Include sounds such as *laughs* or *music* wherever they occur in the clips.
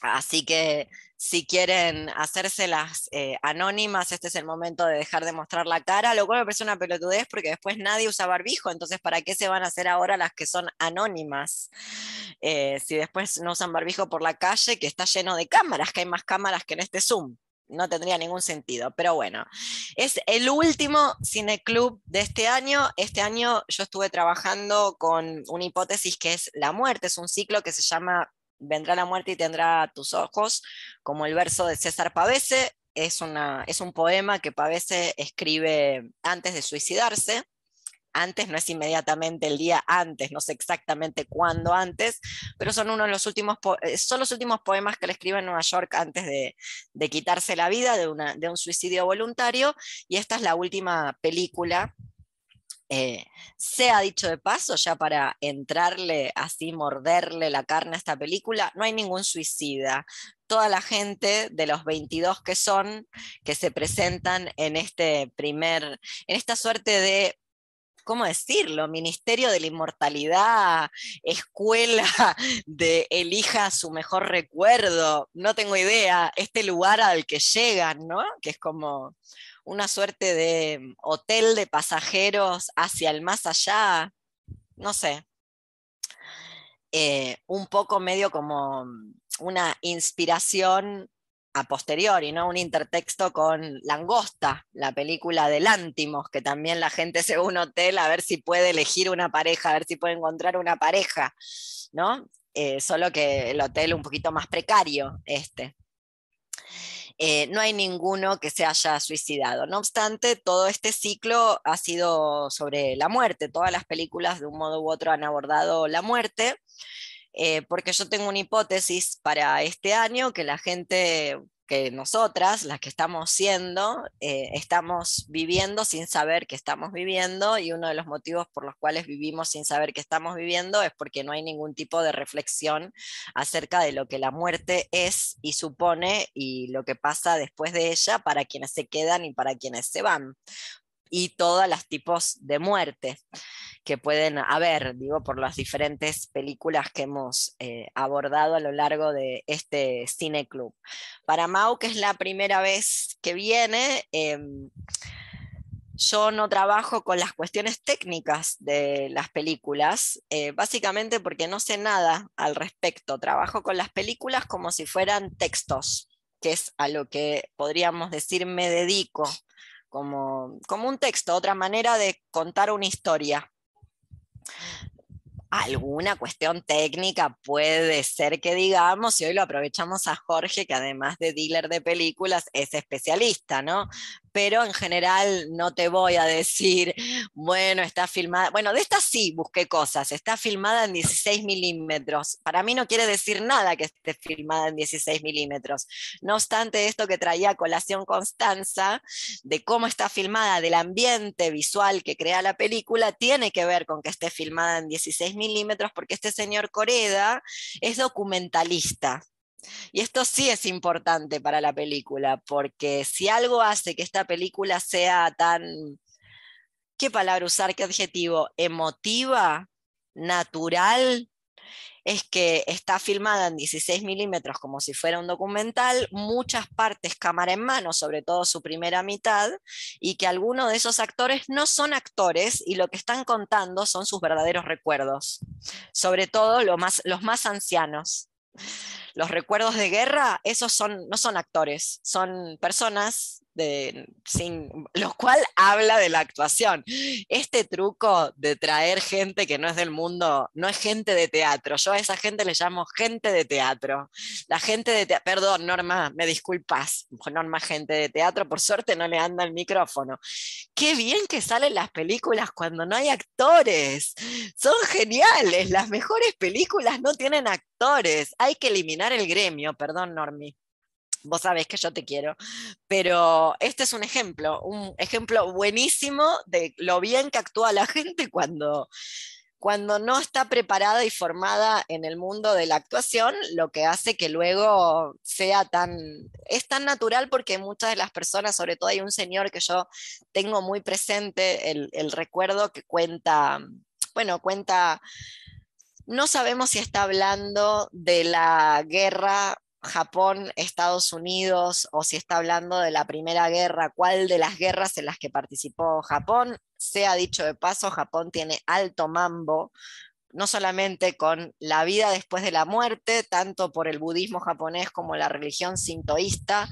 Así que si quieren hacérselas eh, anónimas, este es el momento de dejar de mostrar la cara, lo cual me parece una pelotudez porque después nadie usa barbijo, entonces ¿para qué se van a hacer ahora las que son anónimas? Eh, si después no usan barbijo por la calle, que está lleno de cámaras, que hay más cámaras que en este Zoom. No tendría ningún sentido, pero bueno, es el último cineclub de este año. Este año yo estuve trabajando con una hipótesis que es la muerte, es un ciclo que se llama vendrá la muerte y tendrá tus ojos, como el verso de César Pavese, es, una, es un poema que Pavese escribe antes de suicidarse. Antes no es inmediatamente el día antes, no sé exactamente cuándo antes, pero son uno de los últimos, eh, son los últimos poemas que le escribe en Nueva York antes de, de quitarse la vida de, una, de un suicidio voluntario, y esta es la última película eh, sea dicho de paso, ya para entrarle así, morderle la carne a esta película, no hay ningún suicida. Toda la gente de los 22 que son, que se presentan en este primer, en esta suerte de ¿cómo decirlo? Ministerio de la Inmortalidad, escuela *laughs* de elija su mejor recuerdo, no tengo idea, este lugar al que llegan, ¿no? Que es como una suerte de hotel de pasajeros hacia el más allá, no sé. Eh, un poco medio como una inspiración a posteriori, ¿no? Un intertexto con Langosta, la película de Lántimos, que también la gente se va a un hotel a ver si puede elegir una pareja, a ver si puede encontrar una pareja, ¿no? Eh, solo que el hotel un poquito más precario, este. Eh, no hay ninguno que se haya suicidado. No obstante, todo este ciclo ha sido sobre la muerte. Todas las películas de un modo u otro han abordado la muerte. Eh, porque yo tengo una hipótesis para este año que la gente que nosotras, las que estamos siendo, eh, estamos viviendo sin saber que estamos viviendo y uno de los motivos por los cuales vivimos sin saber que estamos viviendo es porque no hay ningún tipo de reflexión acerca de lo que la muerte es y supone y lo que pasa después de ella para quienes se quedan y para quienes se van y todos los tipos de muerte que pueden haber, digo, por las diferentes películas que hemos eh, abordado a lo largo de este cine club. Para Mau, que es la primera vez que viene, em, yo no trabajo con las cuestiones técnicas de las películas, eh, básicamente porque no sé nada al respecto. Trabajo con las películas como si fueran textos, que es a lo que podríamos decir me dedico como, como un texto, otra manera de contar una historia. Alguna cuestión técnica puede ser que digamos, y hoy lo aprovechamos a Jorge, que además de dealer de películas es especialista, ¿no? Pero en general no te voy a decir, bueno, está filmada, bueno, de esta sí busqué cosas, está filmada en 16 milímetros. Para mí no quiere decir nada que esté filmada en 16 milímetros. No obstante, esto que traía colación Constanza, de cómo está filmada, del ambiente visual que crea la película, tiene que ver con que esté filmada en 16 milímetros, porque este señor Coreda es documentalista. Y esto sí es importante para la película, porque si algo hace que esta película sea tan, ¿qué palabra usar? ¿Qué adjetivo? Emotiva, natural, es que está filmada en 16 milímetros como si fuera un documental, muchas partes cámara en mano, sobre todo su primera mitad, y que algunos de esos actores no son actores y lo que están contando son sus verdaderos recuerdos, sobre todo más, los más ancianos los recuerdos de guerra, esos son, no son actores, son personas sin, lo cual habla de la actuación. Este truco de traer gente que no es del mundo, no es gente de teatro. Yo a esa gente le llamo gente de teatro. La gente de teatro, perdón, Norma, me disculpas, Norma, gente de teatro, por suerte no le anda el micrófono. Qué bien que salen las películas cuando no hay actores. Son geniales. Las mejores películas no tienen actores. Hay que eliminar el gremio, perdón, Normi vos sabés que yo te quiero, pero este es un ejemplo, un ejemplo buenísimo de lo bien que actúa la gente cuando, cuando no está preparada y formada en el mundo de la actuación, lo que hace que luego sea tan, es tan natural porque muchas de las personas, sobre todo hay un señor que yo tengo muy presente, el, el recuerdo que cuenta, bueno, cuenta no sabemos si está hablando de la guerra Japón, Estados Unidos, o si está hablando de la Primera Guerra, cuál de las guerras en las que participó Japón. Sea dicho de paso, Japón tiene alto mambo, no solamente con la vida después de la muerte, tanto por el budismo japonés como la religión sintoísta,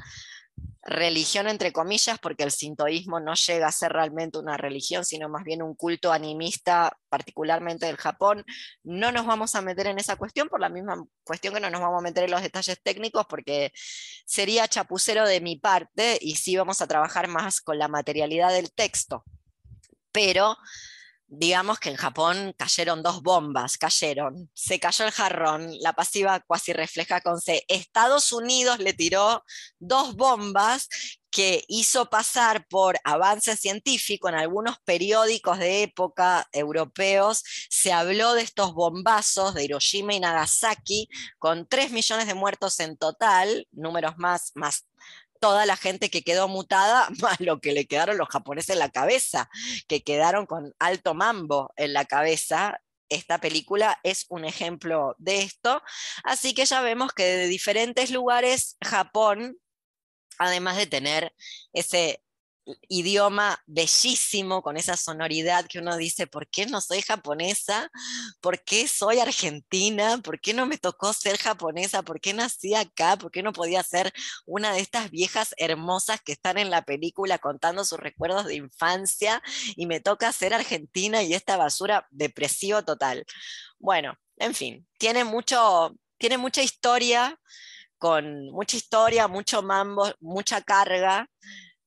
religión entre comillas, porque el sintoísmo no llega a ser realmente una religión, sino más bien un culto animista, particularmente del Japón. No nos vamos a meter en esa cuestión por la misma cuestión que no nos vamos a meter en los detalles técnicos, porque sería chapucero de mi parte y sí vamos a trabajar más con la materialidad del texto. Pero digamos que en Japón cayeron dos bombas, cayeron, se cayó el jarrón, la pasiva cuasi refleja con C. Estados Unidos le tiró dos bombas que hizo pasar por avance científico en algunos periódicos de época europeos, se habló de estos bombazos de Hiroshima y Nagasaki, con 3 millones de muertos en total, números más, más toda la gente que quedó mutada, *laughs* más lo que le quedaron los japoneses en la cabeza, que quedaron con alto mambo en la cabeza. Esta película es un ejemplo de esto. Así que ya vemos que de diferentes lugares Japón, además de tener ese idioma bellísimo, con esa sonoridad que uno dice, ¿por qué no soy japonesa? ¿Por qué soy argentina? ¿Por qué no me tocó ser japonesa? ¿Por qué nací acá? ¿Por qué no podía ser una de estas viejas hermosas que están en la película contando sus recuerdos de infancia y me toca ser argentina y esta basura depresivo total? Bueno, en fin, tiene mucho, tiene mucha historia, con mucha historia, mucho mambo, mucha carga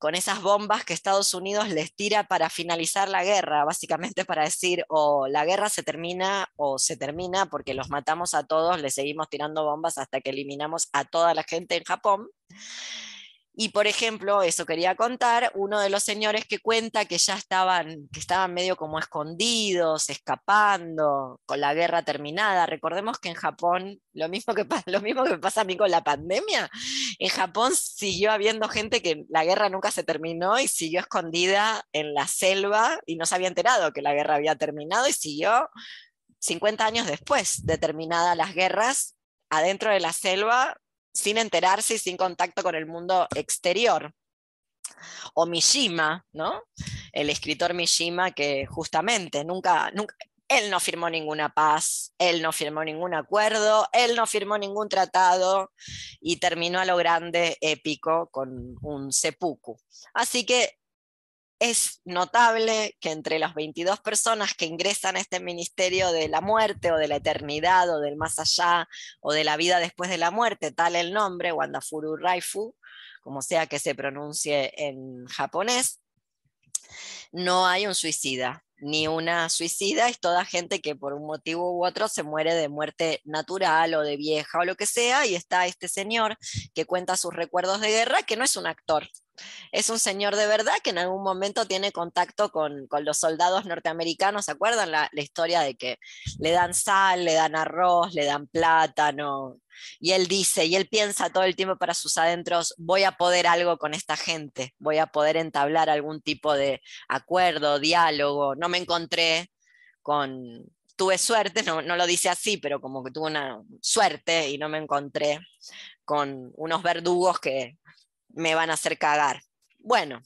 con esas bombas que Estados Unidos les tira para finalizar la guerra, básicamente para decir o la guerra se termina o se termina porque los matamos a todos, le seguimos tirando bombas hasta que eliminamos a toda la gente en Japón. Y por ejemplo, eso quería contar, uno de los señores que cuenta que ya estaban, que estaban medio como escondidos, escapando, con la guerra terminada. Recordemos que en Japón, lo mismo que, *laughs* lo mismo que pasa a mí con la pandemia, en Japón siguió habiendo gente que la guerra nunca se terminó y siguió escondida en la selva y no se había enterado que la guerra había terminado y siguió 50 años después de terminadas las guerras adentro de la selva sin enterarse y sin contacto con el mundo exterior. O Mishima, ¿no? El escritor Mishima que justamente nunca, nunca, él no firmó ninguna paz, él no firmó ningún acuerdo, él no firmó ningún tratado y terminó a lo grande épico con un seppuku. Así que es notable que entre las 22 personas que ingresan a este ministerio de la muerte o de la eternidad o del más allá o de la vida después de la muerte, tal el nombre, Wandafuru Raifu, como sea que se pronuncie en japonés, no hay un suicida, ni una suicida, es toda gente que por un motivo u otro se muere de muerte natural o de vieja o lo que sea, y está este señor que cuenta sus recuerdos de guerra, que no es un actor, es un señor de verdad que en algún momento tiene contacto con, los soldados norteamericanos, ¿se acuerdan la, la, historia de que le dan sal, le dan arroz, le dan plátano? Y él dice, y él piensa todo el tiempo para sus adentros, voy a poder algo con esta gente, voy a poder entablar algún tipo de acuerdo, diálogo. No me encontré con, tuve suerte, no, no, lo dice así, pero como que tuve una suerte y no me encontré con unos verdugos que me van a hacer cagar. Bueno,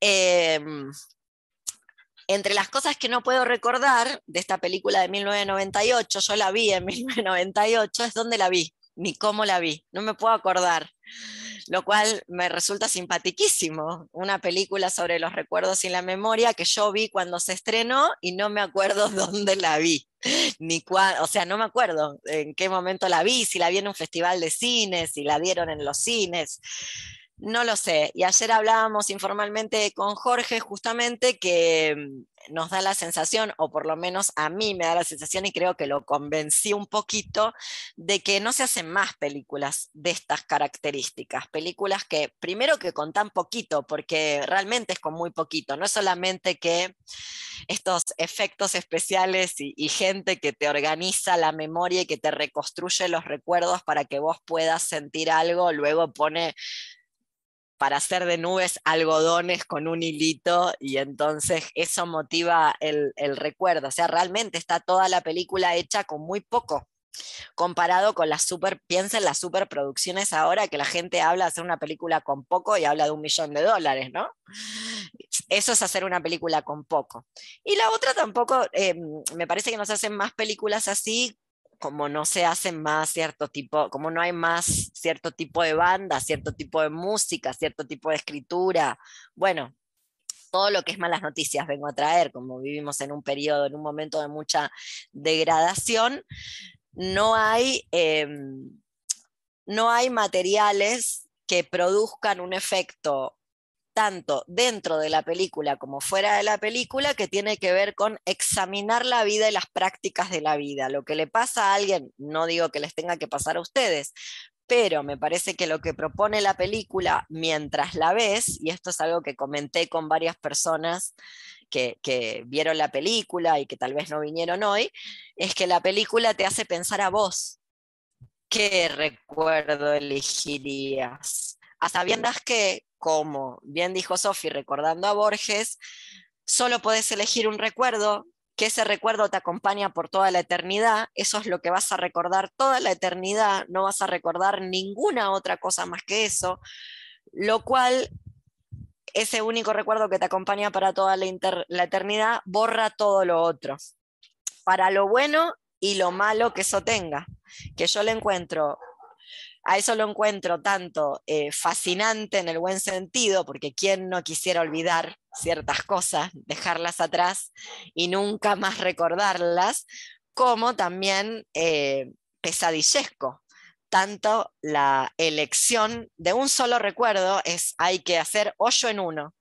em, entre las cosas que no puedo recordar de esta película de 1998, yo la vi en *laughs* 1998, es donde la vi, ni cómo la vi, no me puedo acordar, lo cual me resulta simpaticísimo, una película sobre los recuerdos y la memoria que yo vi cuando se estrenó y no me acuerdo *laughs* dónde la vi, ni o sea, no me acuerdo en qué momento la vi, si la vi en un festival de cines, si la dieron en los cines. No lo sé. Y ayer hablábamos informalmente con Jorge justamente que mm, nos da la sensación, o por lo menos a mí me da la sensación y creo que lo convencí un poquito, de que no se hacen más películas de estas características. Películas que, primero que con tan poquito, porque realmente es con muy poquito, no es solamente que estos efectos especiales y, y gente que te organiza la memoria y que te reconstruye los recuerdos para que vos puedas sentir algo, luego pone para hacer de nubes algodones con un hilito y entonces eso motiva el, recuerdo. O sea, realmente está toda la película hecha con muy poco, comparado con las super, piensa en las superproducciones ahora que la gente habla de hacer una película con poco y habla de un millón de dólares, ¿no? Eso es hacer una película con poco. Y la otra tampoco, eh, me parece que no se hacen más películas así como no se hacen más cierto tipo, como no hay más cierto tipo de banda, cierto tipo de música, cierto tipo de escritura. Bueno, todo lo que es malas noticias vengo a traer, como vivimos en un periodo, en un momento de mucha degradación, no hay, em, no hay materiales que produzcan un efecto tanto dentro de la película como fuera de la película que tiene que ver con examinar la vida y las prácticas de la vida. Lo que le pasa a alguien, no digo que les tenga que pasar a ustedes, pero me parece que lo que propone la película mientras la ves, y esto es algo que comenté con varias personas que, que, vieron la película y que tal vez no vinieron hoy, es que la película te hace pensar a vos. ¿Qué recuerdo elegirías? A sabiendas que, como bien dijo Sofi, recordando a Borges, solo puedes elegir un recuerdo, que ese recuerdo te acompaña por toda la eternidad, eso es lo que vas a recordar toda la eternidad, no vas a recordar ninguna otra cosa más que eso, lo cual ese único recuerdo que te acompaña para toda la, la, eternidad borra todo lo otro, para lo bueno y lo malo que eso tenga, que yo le encuentro a eso lo encuentro tanto eh, fascinante en el buen sentido, porque quién no quisiera olvidar ciertas cosas, dejarlas atrás y nunca más recordarlas, como también eh, pesadillesco. Tanto la elección de un solo recuerdo es hay que hacer hoyo en uno,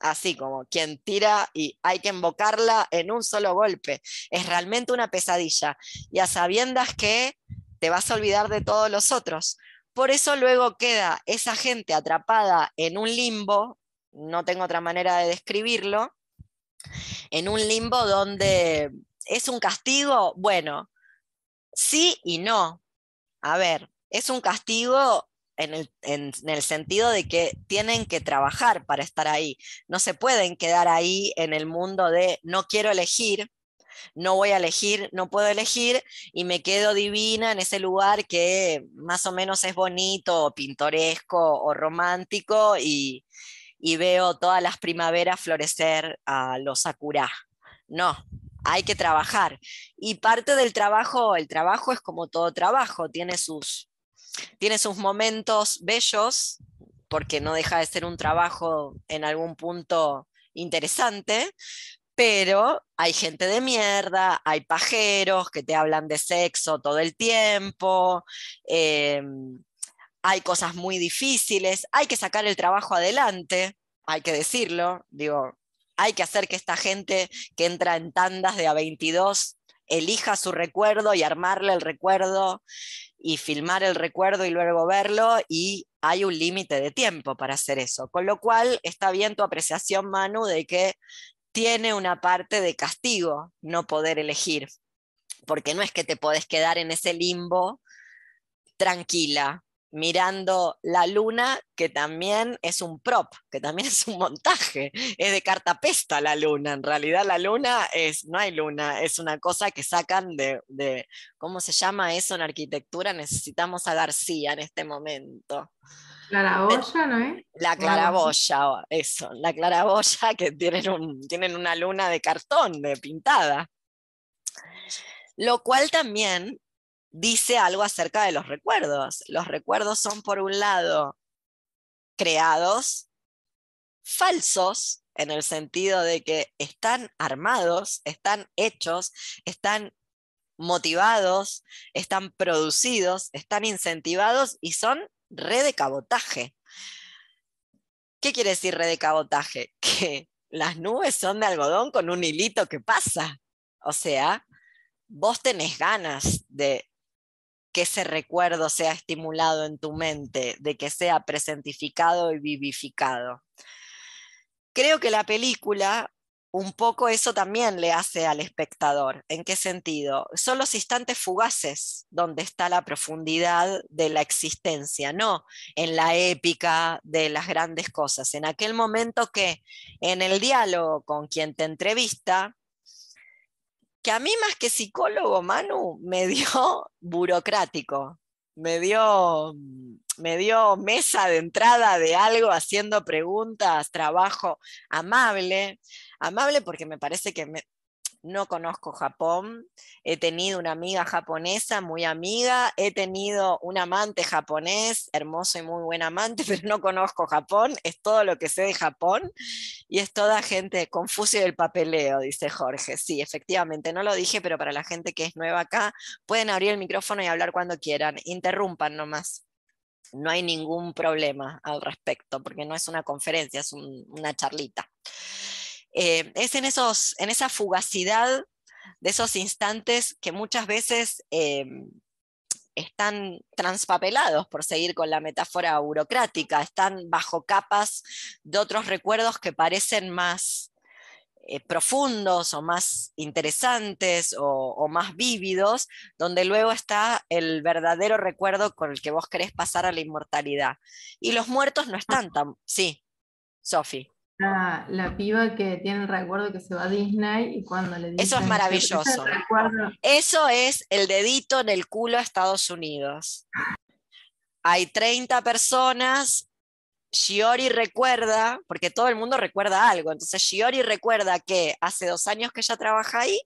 así como quien tira y hay que invocarla en un solo golpe. Es realmente una pesadilla. Y a sabiendas que te vas a olvidar de todos los otros. Por eso luego queda esa gente atrapada en un limbo, no tengo otra manera de describirlo, en un limbo donde es un castigo, bueno, sí y no. A ver, es un castigo en el, en el, sentido de que tienen que trabajar para estar ahí. No se pueden quedar ahí en el mundo de no quiero elegir, no voy a elegir, no puedo elegir y me quedo divina en ese lugar que más o menos es bonito, o pintoresco o romántico y, veo todas las primaveras florecer a los sakura. No, hay que trabajar. Y parte del trabajo, el trabajo es como todo trabajo, tiene sus, tiene sus momentos bellos, porque no deja de ser un trabajo en algún punto interesante, pero hay gente de mierda, hay pajeros que te hablan de sexo todo el tiempo, em, hay cosas muy difíciles, hay que sacar el trabajo adelante, hay que decirlo, digo, hay que hacer que esta gente que entra en tandas de a 22 elija su recuerdo y armarle el recuerdo y filmar el recuerdo y luego verlo y hay un límite de tiempo para hacer eso. Con lo cual está bien tu apreciación, Manu, de que tiene una parte de castigo no poder elegir, porque no es que te podés quedar en ese limbo tranquila, mirando la luna, que también es un prop, que también *laughs* es un montaje, es de cartapesta la luna, en realidad la luna es, no hay luna, es una cosa que sacan de, de ¿cómo se llama eso en arquitectura? Necesitamos a García en este momento. Claraboya, ¿no es? La claraboya, eso, la claraboya que tienen, un, tienen una luna de cartón, de pintada. Lo cual también dice algo acerca de los recuerdos. Los recuerdos son, por un lado, creados, falsos, en el sentido de que están armados, están hechos, están motivados, están producidos, están incentivados y son red de cabotaje. ¿Qué quiere decir red de cabotaje? *laughs* Que las nubes son de algodón con un hilito que pasa. O sea, vos tenés ganas de que ese recuerdo sea estimulado en tu mente, de que sea presentificado y vivificado. Creo que la película un poco eso también le hace al espectador. ¿En qué sentido? Son los instantes fugaces donde está la profundidad de la existencia, no en la épica de las grandes cosas. En aquel momento que en el diálogo con quien te entrevista, que a mí más que psicólogo, Manu, me dio *laughs* burocrático, me dio, me dio mesa de entrada de algo, haciendo preguntas, trabajo amable, amable porque me parece que no conozco Japón, he tenido una amiga japonesa muy amiga, he tenido un amante japonés, hermoso y muy buen amante, *laughs* pero no conozco Japón, es todo lo que sé de Japón y es toda gente confusa del papeleo, dice Jorge. Sí, efectivamente, no lo dije, pero para la gente que es nueva acá, pueden abrir el micrófono y hablar cuando quieran, interrumpan nomás. No hay ningún problema al respecto, porque no es una conferencia, es una charlita. Eh, es en, esos, en esa fugacidad de esos instantes que muchas veces eh, están transpapelados, por seguir con la metáfora burocrática, están bajo capas de otros recuerdos que parecen más eh, profundos o más interesantes o, más vívidos, donde luego está el verdadero recuerdo con el que vos querés pasar a la inmortalidad. Y los muertos no están tan... Sí, Sofi. La, piba que tiene el recuerdo que se va a Disney y cuando le Eso es maravilloso. Eso es el dedito en el culo a Estados Unidos. Hay 30 personas. Shiori recuerda, porque todo el mundo recuerda algo, entonces Shiori recuerda que hace dos años que ella trabaja ahí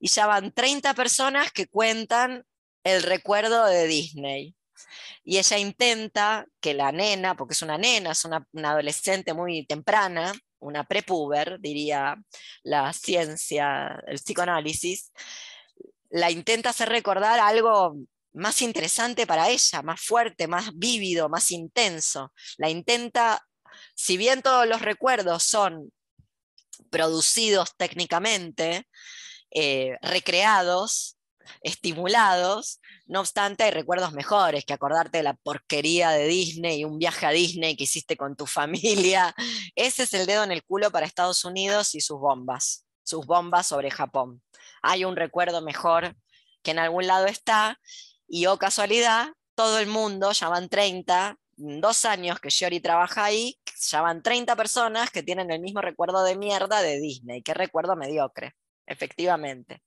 y ya van 30 personas que cuentan el recuerdo de Disney. Y ella intenta que la nena, porque es una nena, es una, adolescente muy temprana, una prepuber, diría la ciencia, el psicoanálisis, la intenta hacer recordar algo más interesante para ella, más fuerte, más vívido, más intenso. La intenta, si bien todos los recuerdos son producidos técnicamente, eh, recreados, estimulados, no obstante hay recuerdos mejores que acordarte de la porquería de Disney y un viaje a Disney que hiciste con tu familia. *laughs* Ese es el dedo en el culo para Estados Unidos y sus bombas, sus bombas sobre Japón. Hay un recuerdo mejor que en algún lado está y oh casualidad, todo el mundo, ya van 30, dos años que Shiori trabaja ahí, ya van 30 personas que tienen el mismo recuerdo de mierda de Disney. Qué recuerdo mediocre, efectivamente.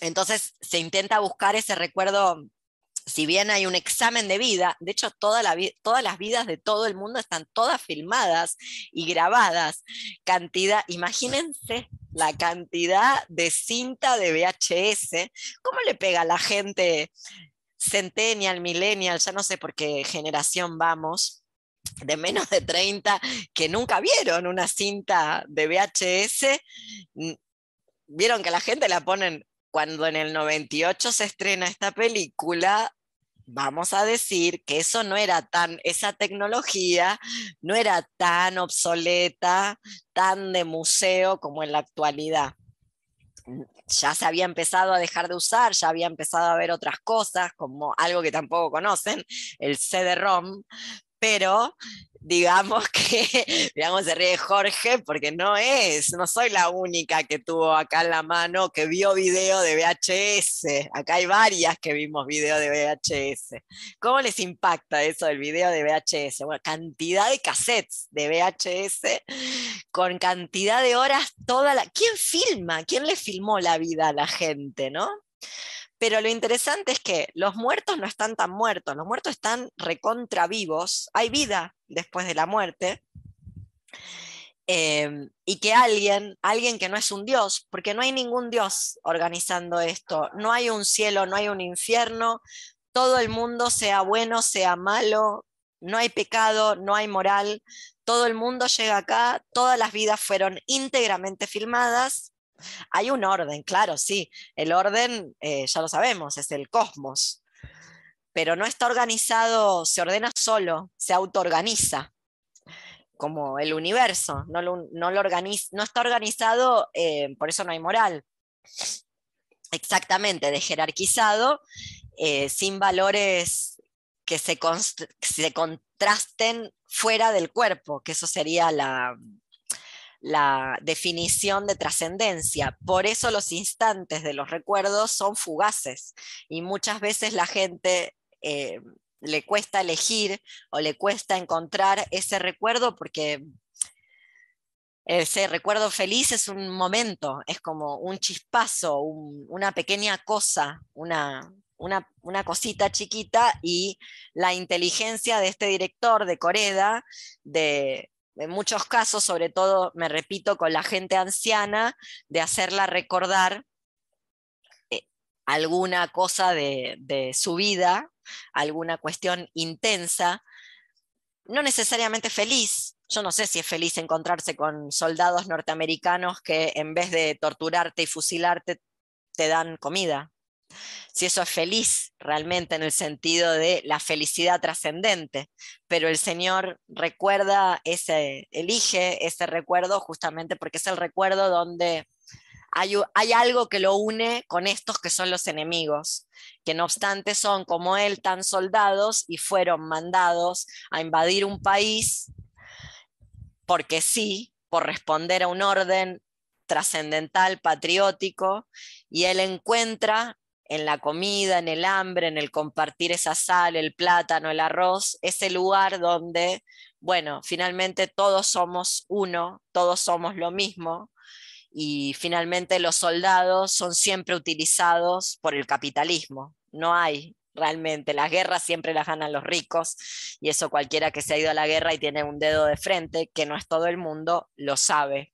Entonces se intenta buscar ese recuerdo, si bien hay un examen de vida, de hecho todas las vidas de todo el mundo están todas filmadas y grabadas. Cantidad, imagínense la cantidad de cinta de VHS, ¿cómo le pega a la gente centennial, millennial, ya no sé por qué generación vamos? de menos de 30 que nunca vieron una cinta de VHS, vieron que la gente la ponen cuando en el 98 se estrena esta película, vamos a decir que eso no era tan, esa tecnología no era tan obsoleta, tan de museo como en la actualidad. Ya se había empezado a dejar de usar, ya había empezado a ver otras cosas, como algo que tampoco conocen, el CD-ROM, pero digamos *laughs* que, digamos, se ríe Jorge, porque no es, no soy la única que tuvo acá en la mano que vio video de VHS. Acá hay varias que vimos video de VHS. ¿Cómo les impacta eso del video de VHS? Bueno, cantidad de cassettes de VHS con cantidad de horas, toda la. ¿Quién filma? ¿Quién le filmó la vida a la gente, no? Pero lo interesante es que los muertos no están tan muertos, los muertos están recontra vivos, hay vida después de la muerte. Em, y que alguien, alguien que no es un dios, porque no hay ningún dios organizando esto, no hay un cielo, no hay un infierno, todo el mundo, sea bueno, sea malo, no hay pecado, no hay moral, todo el mundo llega acá, todas las vidas fueron íntegramente filmadas hay un orden, claro, sí. El orden, eh, ya lo sabemos, es el cosmos. Pero no está organizado, se ordena solo, se autoorganiza, como el universo. No, lo, no, está organizado, eh, por eso no hay moral. Exactamente, de jerarquizado, eh, sin valores que se contrasten fuera del cuerpo, que eso sería la, la definición de trascendencia. Por eso los instantes de los recuerdos son fugaces y muchas veces la gente eh, le cuesta elegir o le cuesta encontrar ese recuerdo porque ese recuerdo feliz es un momento, es como un chispazo, una pequeña cosa, una, una, cosita chiquita y la inteligencia de este director de Coreda, de, en muchos casos, sobre todo, me repito, con la gente anciana, de hacerla recordar eh, alguna cosa de, de, su vida, alguna cuestión intensa, no necesariamente feliz. Yo no sé si es feliz encontrarse con soldados norteamericanos que en vez de torturarte y fusilarte, te dan comida si eso es feliz realmente en el sentido de la felicidad trascendente, pero el Señor recuerda ese, elige ese recuerdo justamente porque es el recuerdo donde hay, hay, algo que lo une con estos que son los enemigos, que no obstante son como él tan soldados y fueron mandados a invadir un país porque sí, por responder a un orden trascendental, patriótico, y él encuentra en la comida, en el hambre, en el compartir esa sal, el plátano, el arroz, ese lugar donde, bueno, finalmente todos somos uno, todos somos lo mismo y finalmente los soldados son siempre utilizados por el capitalismo. No hay realmente, las guerras siempre las ganan los ricos y eso cualquiera que se ha ido a la guerra y tiene un dedo de frente, que no es todo el mundo, lo sabe,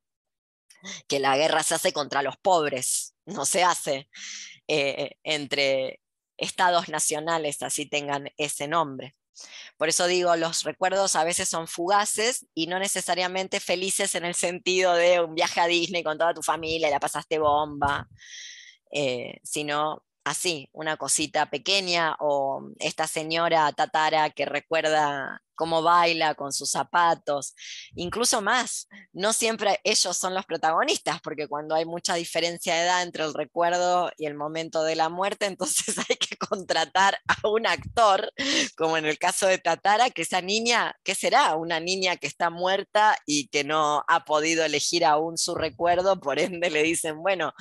que la guerra se hace contra los pobres, no se hace eh, entre estados nacionales, así tengan ese nombre. Por eso digo, los recuerdos a veces son fugaces y no necesariamente felices en el sentido de un viaje a Disney con toda tu familia la pasaste bomba, eh, sino así, una cosita pequeña o esta señora tatara que recuerda cómo baila con sus zapatos, incluso más, no siempre ellos son los protagonistas, porque cuando hay mucha diferencia de edad entre el recuerdo y el momento de la muerte, *laughs* entonces hay que contratar a un actor, como en el caso de Tatara, que esa niña, ¿qué será? Una niña que está muerta y que no ha podido elegir aún su recuerdo, por ende le dicen, bueno,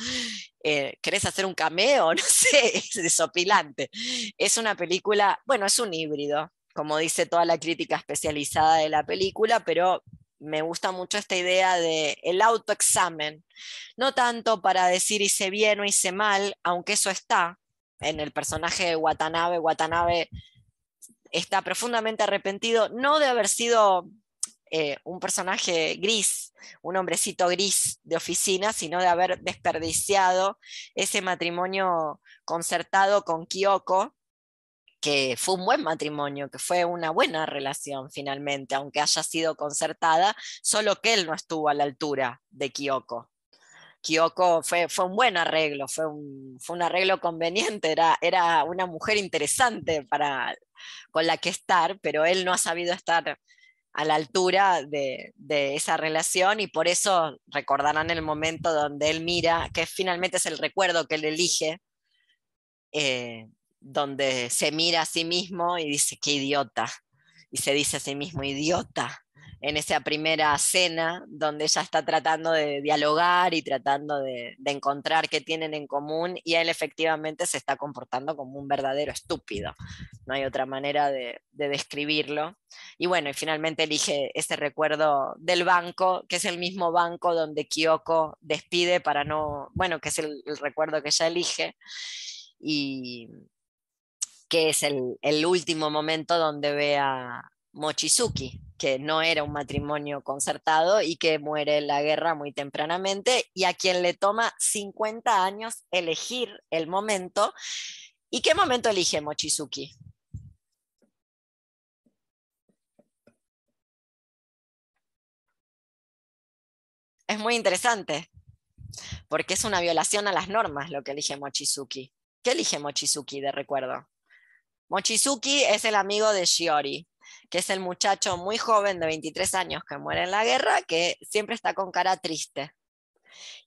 eh, ¿querés hacer un cameo? *laughs* No sé, es desopilante. Es una película, bueno, es un híbrido, como dice toda la crítica especializada de la película, pero me gusta mucho esta idea de el autoexamen, no tanto para decir hice bien o hice mal, aunque eso está en el personaje de Watanabe. Watanabe está profundamente arrepentido, no de haber sido eh, un personaje gris, un hombrecito gris de oficina, sino de haber desperdiciado ese matrimonio concertado con Kyoko, que fue un buen matrimonio, que fue una buena relación finalmente, aunque haya sido concertada, solo que él no estuvo a la altura de Kyoko. Kyoko fue, fue un buen arreglo, fue un, fue un arreglo conveniente, era, era una mujer interesante para, con la que estar, pero él no ha sabido estar a la altura de, de, esa relación y por eso recordarán el momento donde él mira, que finalmente es el recuerdo que él elige, eh, donde se mira a sí mismo y dice, qué idiota, y se dice a sí mismo, idiota, en esa primera cena donde ella está tratando de dialogar y tratando de, encontrar qué tienen en común y él efectivamente se está comportando como un verdadero estúpido. No hay otra manera de, describirlo. Y bueno, y finalmente elige ese recuerdo del banco, que es el mismo banco donde Kyoko despide para no, bueno, que es el, recuerdo que ella elige. Y, que es el, último momento donde ve a Mochizuki, que no era un matrimonio concertado y que muere en la guerra muy tempranamente y a quien le toma 50 años elegir el momento. ¿Y qué momento elige Mochizuki? Es muy interesante, porque es una violación a las normas lo que elige Mochizuki. ¿Qué elige Mochizuki de recuerdo? Mochizuki es el amigo de Shiori, que es el muchacho muy joven de 23 años que muere en la guerra, que siempre está con cara triste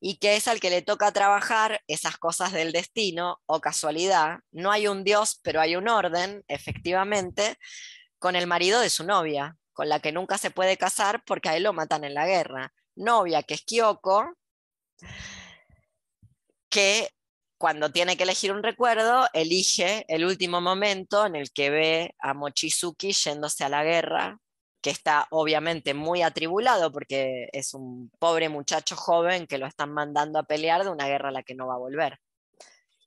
y que es al que le toca trabajar esas cosas del destino o casualidad. No hay un Dios, pero hay un orden, efectivamente, con el marido de su novia, con la que nunca se puede casar porque a él lo matan en la guerra. Novia que es Kyoko, que cuando tiene que elegir un recuerdo, elige el último momento en el que ve a Mochizuki yéndose a la guerra, que está obviamente muy atribulado porque es un pobre muchacho joven que lo están mandando a pelear de una guerra a la que no va a volver.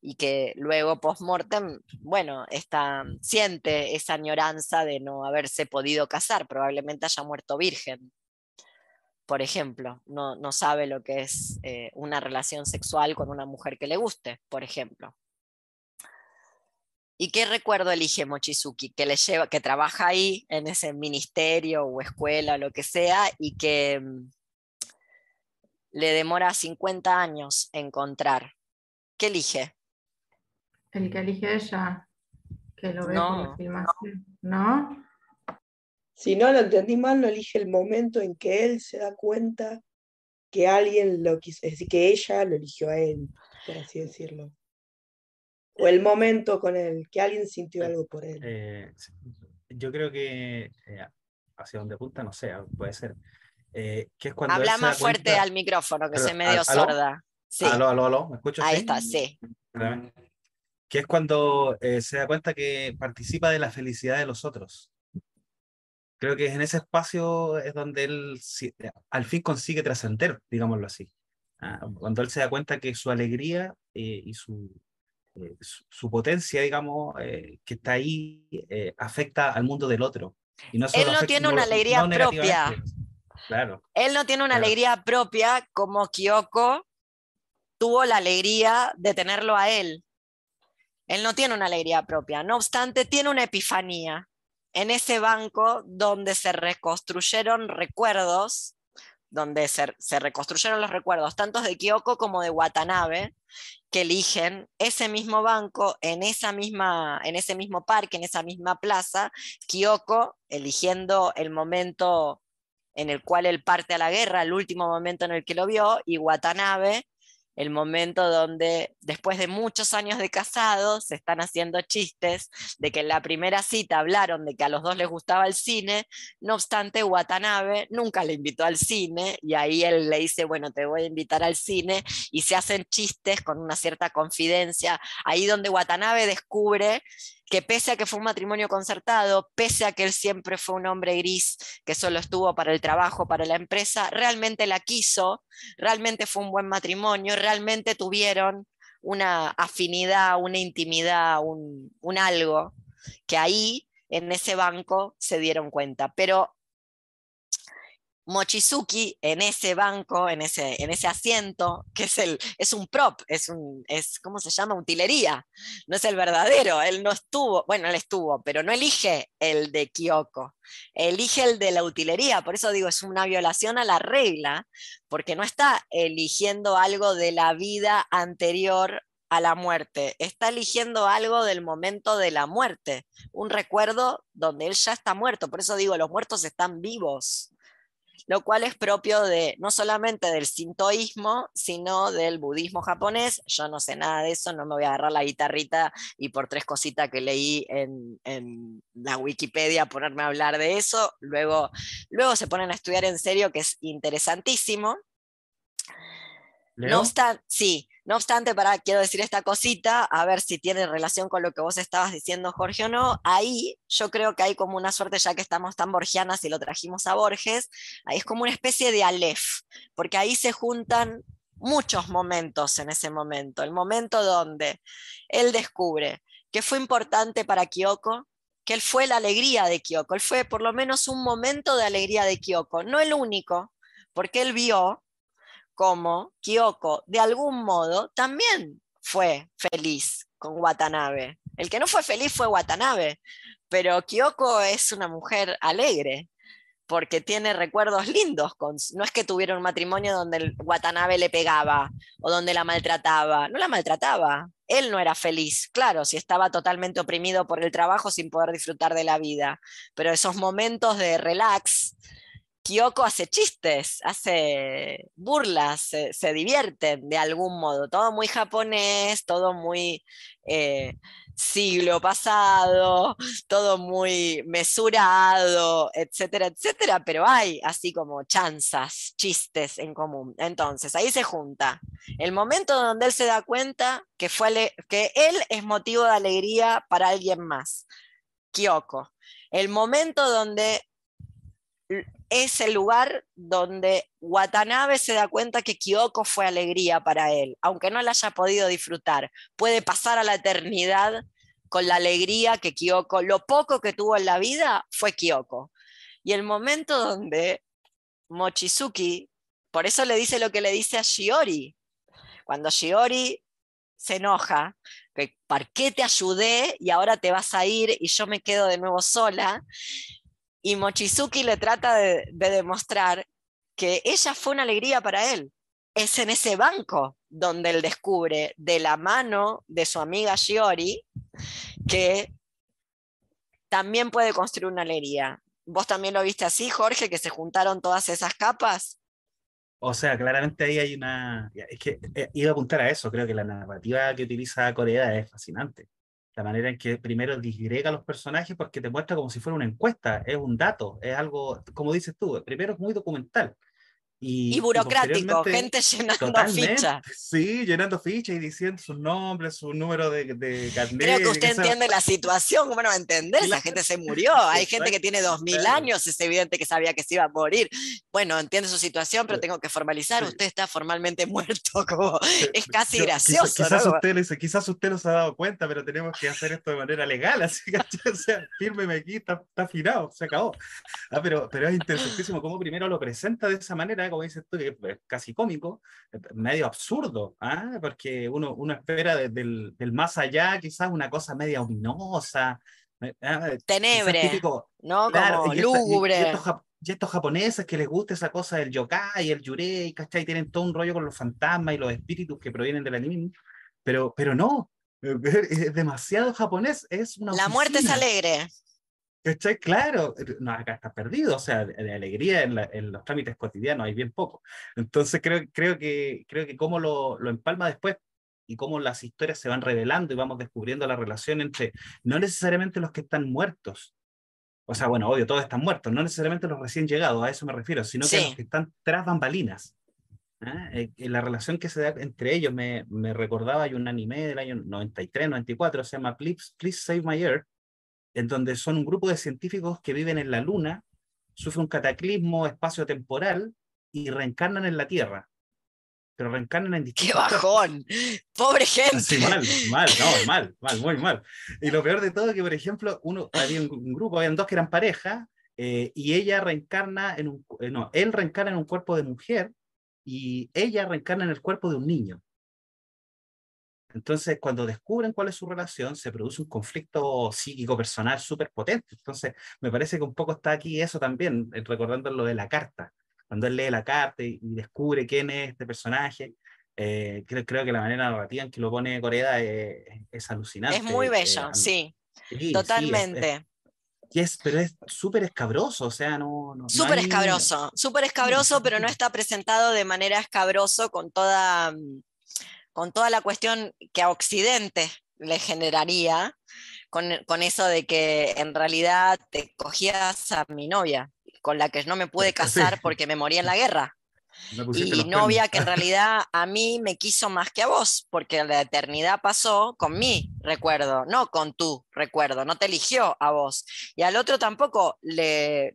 Y que luego, post-mortem, bueno, está, siente esa añoranza de no haberse podido casar, probablemente haya muerto virgen, por ejemplo, no, no sabe lo que es eh, una relación sexual con una mujer que le guste, por ejemplo. ¿Y qué recuerdo elige Mochizuki? Que, le lleva, que trabaja ahí, en ese ministerio o escuela, lo que sea, y que mm, le demora 50 años encontrar. ¿Qué elige? El que elige ella, que lo ve no, filmación. ¿No? Si no lo entendí mal, no elige el momento en que él se da cuenta que alguien lo quiso, es decir, que ella lo eligió a él, por así decirlo o el momento con el que alguien sintió algo por él. Eh, yo creo que eh, hacia donde apunta, no sé, puede ser. Eh, que es cuando Habla más fuerte al micrófono, que se medio sorda. Sí. Aló, aló, aló, ¿me escuchas? Ahí está, sí. Que es cuando se da cuenta que participa de la felicidad de los otros. Creo que en ese espacio es donde él al fin consigue trascender, digámoslo así. Ah, cuando él se da cuenta que su alegría y su, eh, su, potencia, digamos, eh, que está ahí, eh, afecta al mundo del otro. Y no Él no tiene una alegría propia. Claro. Él no tiene una alegría propia como Kyoko tuvo la alegría de tenerlo a él. Él no tiene una alegría propia. No obstante, tiene una epifanía en ese banco donde se reconstruyeron recuerdos, donde se, reconstruyeron los recuerdos tanto de Kyoko como de Watanabe, que eligen ese mismo banco en, esa misma, en ese mismo parque, en esa misma plaza, Kyoko eligiendo el momento en el cual él parte a la guerra, el último momento en el que lo vio, y Watanabe el momento donde después de muchos años de casados se están haciendo chistes de que en la primera cita hablaron de que a los dos les gustaba el cine, no obstante Watanabe nunca le invitó al cine y ahí él le dice, bueno, te voy a invitar al cine y se hacen chistes con una cierta confidencia, ahí donde Watanabe descubre que pese a que fue un matrimonio concertado, pese a que él siempre fue un hombre gris que solo estuvo para el trabajo, para la empresa, realmente la quiso, realmente fue un buen matrimonio, realmente tuvieron una afinidad, una intimidad, un, algo que ahí en ese banco se dieron cuenta. Pero Mochizuki en ese banco, en ese, en ese asiento, que es, el, es un prop, es un, es, ¿cómo se llama? Utilería, no es el verdadero, él no estuvo, bueno, él estuvo, pero no elige el de Kyoko, elige el de la utilería, por eso digo, es una violación a la regla, porque no está eligiendo algo de la vida anterior a la muerte, está eligiendo algo del momento de la muerte, un recuerdo donde él ya está muerto, por eso digo, los muertos están vivos lo cual es propio de no solamente del sintoísmo, sino del budismo japonés. Yo no sé nada de eso, no me voy a agarrar la guitarrita y por tres cositas que leí en, la Wikipedia ponerme a hablar de eso. Luego, luego se ponen a estudiar en serio, que es interesantísimo. No obstante, sí, no obstante, para, quiero decir esta cosita, a ver si tiene relación con lo que vos estabas diciendo, Jorge, o no. Ahí yo creo que hay como una suerte, ya que estamos tan borgianas y lo trajimos a Borges, ahí es como una especie de alef, porque ahí se juntan muchos momentos en ese momento. El momento donde él descubre que fue importante para Kyoko, que él fue la alegría de Kyoko, él fue por lo menos un momento de alegría de Kyoko, no el único, porque él vio como Kyoko, de algún modo, también fue feliz con Watanabe. El que no fue feliz fue Watanabe, pero Kyoko es una mujer alegre porque tiene recuerdos lindos. No es que tuviera un matrimonio donde Watanabe le pegaba o donde la maltrataba, no la maltrataba. Él no era feliz, claro, si estaba totalmente oprimido por el trabajo sin poder disfrutar de la vida, pero esos momentos de relax Kyoko hace chistes, hace burlas, se, divierten de algún modo. Todo muy japonés, todo muy eh, siglo pasado, todo muy mesurado, etcétera, etcétera, pero hay así como chanzas, chistes en común. Entonces, ahí se junta el momento donde él se da cuenta que, fue que él es motivo de alegría para alguien más, Kyoko. El momento donde es el lugar donde Watanabe se da cuenta que Kyoko fue alegría para él, aunque no la haya podido disfrutar. Puede pasar a la eternidad con la alegría que Kyoko, lo poco que tuvo en la vida fue Kyoko. Y el momento donde Mochizuki, por eso le dice lo que le dice a Shiori, cuando Shiori se enoja, que ¿para qué te ayudé y ahora te vas a ir y yo me quedo de nuevo sola? Y Mochizuki le trata de, demostrar que ella fue una alegría para él. Es en ese banco donde él descubre de la mano de su amiga Shiori que también puede construir una alegría. ¿Vos también lo viste así, Jorge, que se juntaron todas esas capas? O sea, claramente ahí hay una... Es que eh, iba a apuntar a eso, creo que la narrativa que utiliza Corea es fascinante. La manera en que primero disgrega a los personajes porque te muestra como si fuera una encuesta, es un dato, es algo, como dices tú, primero es muy documental. Y, burocrático, gente *laughs* llenando fichas. Sí, llenando fichas y diciendo sus nombres, su número de, de carnet. Creo que usted entiende la situación, ¿cómo no va a entender? Esa gente se *laughs* murió. Hay gente que tiene dos mil años, es evidente que sabía que se iba a morir. Bueno, entiende su situación, pero tengo que formalizar. Usted está formalmente *laughs* muerto. Como, es casi gracioso. Quizás, usted, quizás usted no se ha dado cuenta, pero tenemos que hacer esto de manera legal. Así que, o sea, fírmeme aquí, está, está afinado, se acabó. Ah, pero, pero es interesantísimo cómo primero lo presenta de esa manera como dices tú, que es casi cómico, medio absurdo, ¿ah? porque uno, uno espera del, del, más allá quizás una cosa media ominosa. ¿ah? Tenebre, ¿no? Como lúgubre. Y estos, japoneses que les gusta esa cosa del yokai, el yurei, ¿cachai? Tienen todo un rollo con los fantasmas y los espíritus que provienen del anime, pero, pero no, *laughs* es demasiado japonés, es una La muerte es alegre. ¿Cachai? Claro, no, acá está perdido, o sea, de, alegría en, los trámites cotidianos hay bien poco. Entonces creo, creo, que, creo que cómo lo, lo empalma después y cómo las historias se van revelando y vamos descubriendo la relación entre no necesariamente los que están muertos, o sea, bueno, obvio, todos están muertos, no necesariamente los recién llegados, a eso me refiero, sino que los que están tras bambalinas. ¿ah? Eh, la relación que se da entre ellos me, me recordaba, hay un anime del año 93, 94, se llama Please, Please Save My Earth, en donde son un grupo de científicos que viven en la Luna, sufren un cataclismo espacio-temporal y reencarnan en la Tierra. Pero reencarnan en distintos. ¡Qué bajón! ¡Pobre gente! Sí, mal, mal, no, mal, mal, muy mal. Y lo peor de todo es que, por ejemplo, uno, había un, grupo, habían dos que eran pareja, eh, y ella reencarna en un. Eh, no, él reencarna en un cuerpo de mujer y ella reencarna en el cuerpo de un niño. Entonces, cuando descubren cuál es su relación, se produce un conflicto psíquico personal súper potente. Entonces, me parece que un poco está aquí eso también, eh, recordando lo de la carta. Cuando él lee la carta y, descubre quién es este personaje, eh, creo, creo, que la manera narrativa en que lo pone Corea es, alucinante. Es muy bello, sí, totalmente. es, pero es súper escabroso, o sea, no... súper escabroso, súper escabroso, pero no *laughs* está presentado de manera escabroso con toda mm, con toda la cuestión que a Occidente le generaría, con, eso de que en realidad te cogías a mi novia, con la que no me pude casar porque me moría en la guerra. Y novia que en realidad a mí me quiso más que a vos, porque la eternidad pasó con mi recuerdo, no con tu recuerdo, no te eligió a vos. Y al otro tampoco le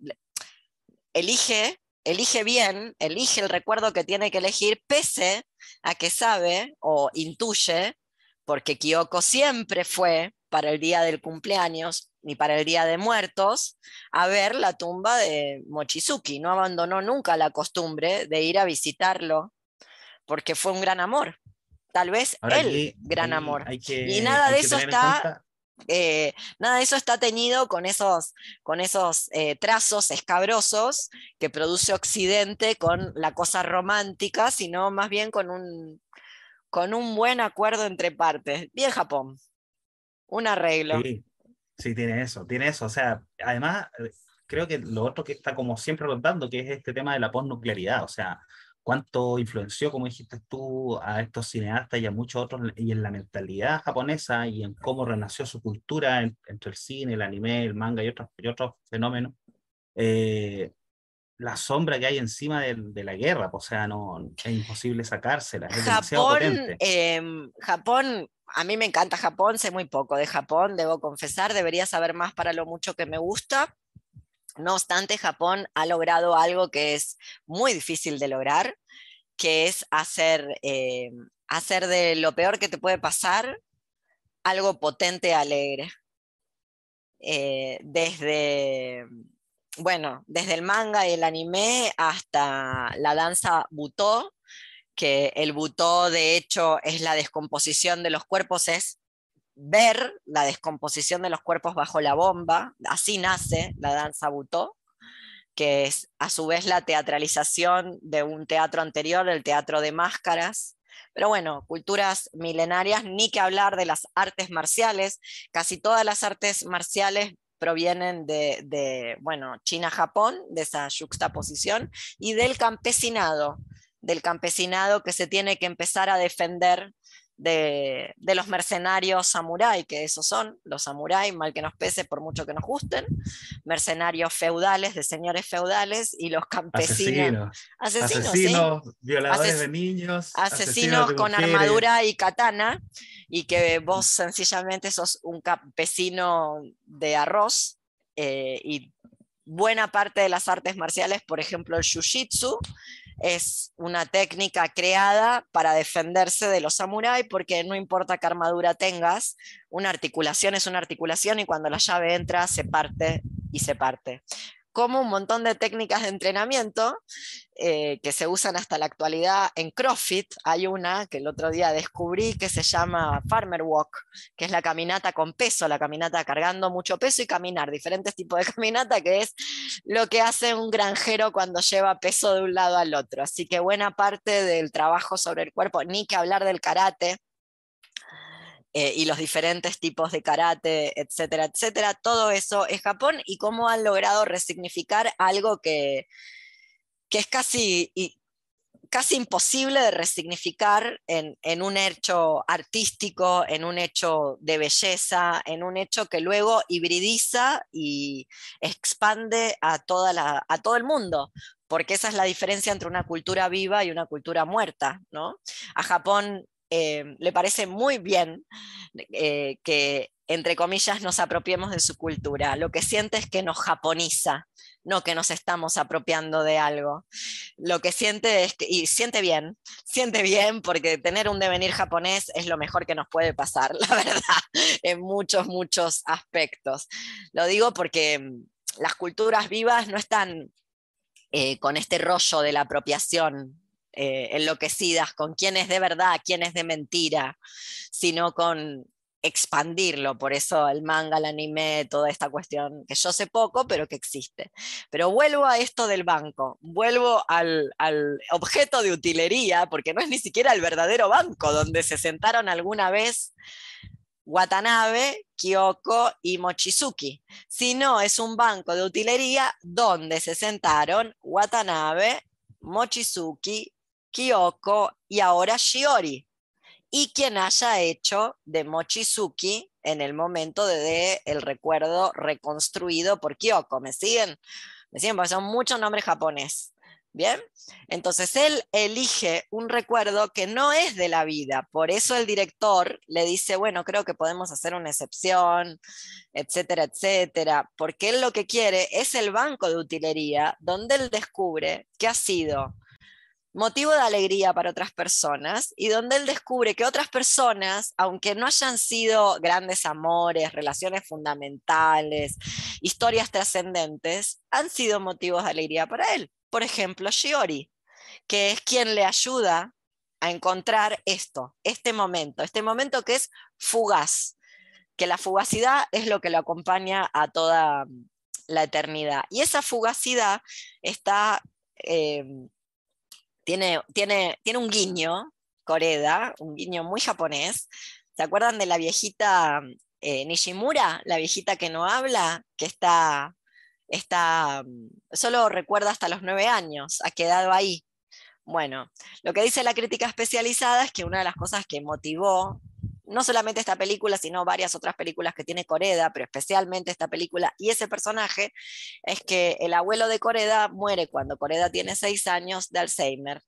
elige elige bien, elige el recuerdo que tiene que elegir, pese a que sabe o intuye, porque Kyoko siempre fue para el día del cumpleaños ni para el día de muertos a ver la tumba de Mochizuki. No abandonó nunca la costumbre de ir a visitarlo porque fue un gran amor. Tal vez el gran amor. y nada de eso está eh, nada eso está teñido con esos, con esos eh, trazos escabrosos que produce Occidente con la cosa romántica, sino más bien con un, con un buen acuerdo entre partes. Bien Japón, un arreglo. Sí, tiene eso, tiene eso. O sea, además, eh, creo que lo otro que está como siempre rondando, que es este tema de la postnuclearidad. O sea, cuánto influenció, como dijiste tú, a estos cineastas y a muchos otros, y en la mentalidad japonesa y en cómo renació su cultura entre el cine, el anime, el manga y otros, y otros fenómenos. Eh, la sombra que hay encima de, de, la guerra, o sea, no, es imposible sacársela. Es Japón, eh, Japón, a mí me encanta Japón, sé muy poco de Japón, debo confesar, debería saber más para lo mucho que me gusta. No obstante, Japón ha logrado algo que es muy difícil de lograr, que es hacer, eh, hacer de lo peor que te puede pasar algo potente, alegre. Eh, desde, bueno, desde el manga y el anime hasta la danza butó, que el butó de hecho es la descomposición de los cuerpos, es ver la descomposición de los cuerpos bajo la bomba, así nace la danza butó, que es a su vez la teatralización de un teatro anterior, el teatro de máscaras. Pero bueno, culturas milenarias, ni que hablar de las artes marciales, casi todas las artes marciales provienen de, bueno, China-Japón, de esa juxtaposición, y del campesinado, del campesinado que se tiene que empezar a defender de, los mercenarios samurái, que esos son los samuráis, mal que nos pese por mucho que nos gusten, mercenarios feudales, de señores feudales, y los campesinos. Asesinos. Asesinos, violadores de niños. Asesinos, con armadura y katana, y que vos sencillamente sos un campesino de arroz, eh, y buena parte de las artes marciales, por ejemplo el jiu-jitsu, es una técnica creada para defenderse de los samuráis, porque no importa qué armadura tengas, una articulación es una articulación y cuando la llave entra se parte y se parte como un montón de técnicas de entrenamiento eh, que se usan hasta la actualidad en CrossFit. Hay una que el otro día descubrí que se llama Farmer Walk, que es la caminata con peso, la caminata cargando mucho peso y caminar, diferentes tipos de *laughs* caminata, que es lo que hace un granjero cuando lleva peso de un lado al otro. Así que buena parte del trabajo sobre el cuerpo, ni que hablar del karate, eh, y los diferentes tipos de karate, etcétera, etcétera. Todo eso es Japón y cómo han logrado resignificar algo que, que es casi, casi imposible de resignificar en, en, un hecho artístico, en un hecho de belleza, en un hecho que luego hibridiza y expande a, toda la, a todo el mundo porque esa es la diferencia entre una cultura viva y una cultura muerta. ¿no? A Japón eh, le parece muy bien eh, que, entre comillas, nos apropiemos de su cultura. Lo que siente es que nos japoniza, no que nos estamos apropiando de algo. Lo que siente es que, y siente bien, siente bien porque tener un devenir japonés es lo mejor que nos puede pasar, *laughs* la verdad, en muchos, muchos aspectos. Lo digo porque mm, las culturas vivas no están eh, con este rollo de la apropiación eh, enloquecidas con quién es de verdad, quién es de mentira, sino con expandirlo, por eso el manga, el anime, toda esta cuestión que yo sé poco, pero que existe. Pero vuelvo a esto del banco, vuelvo al, al, objeto de utilería, porque no es ni siquiera el verdadero banco donde se sentaron alguna vez Watanabe, Kyoko y Mochizuki, sino es un banco de utilería donde se sentaron Watanabe, Mochizuki, Kyoko y ahora Shiori. Y quien haya hecho de Mochizuki en el momento de, el recuerdo reconstruido por Kyoko. ¿Me siguen? Me siguen porque son muchos nombres japoneses. Bien, entonces él elige un recuerdo que no es de la vida, por eso el director le dice, bueno, creo que podemos hacer una excepción, etcétera, etcétera, porque él lo que quiere es el banco de utilería donde él descubre que ha sido motivo de alegría para otras personas y donde él descubre que otras personas, aunque no hayan sido grandes amores, relaciones fundamentales, historias trascendentes, han sido motivos de alegría para él. Por ejemplo, Shiori, que es quien le ayuda a encontrar esto, este momento, este momento que es fugaz, que la fugacidad es lo que lo acompaña a toda la eternidad. Y esa fugacidad está eh, tiene, tiene, tiene un guiño, Coreda, un guiño muy japonés. ¿Se acuerdan de la viejita eh, Nishimura, la viejita que no habla, que está, está, mm, solo recuerda hasta los nueve años, ha quedado ahí? Bueno, lo que dice la crítica especializada es que una de las cosas que motivó no solamente esta película, sino varias otras películas que tiene Coreda, pero especialmente esta película y ese personaje, es que el abuelo de Coreda muere cuando Coreda tiene seis años de Alzheimer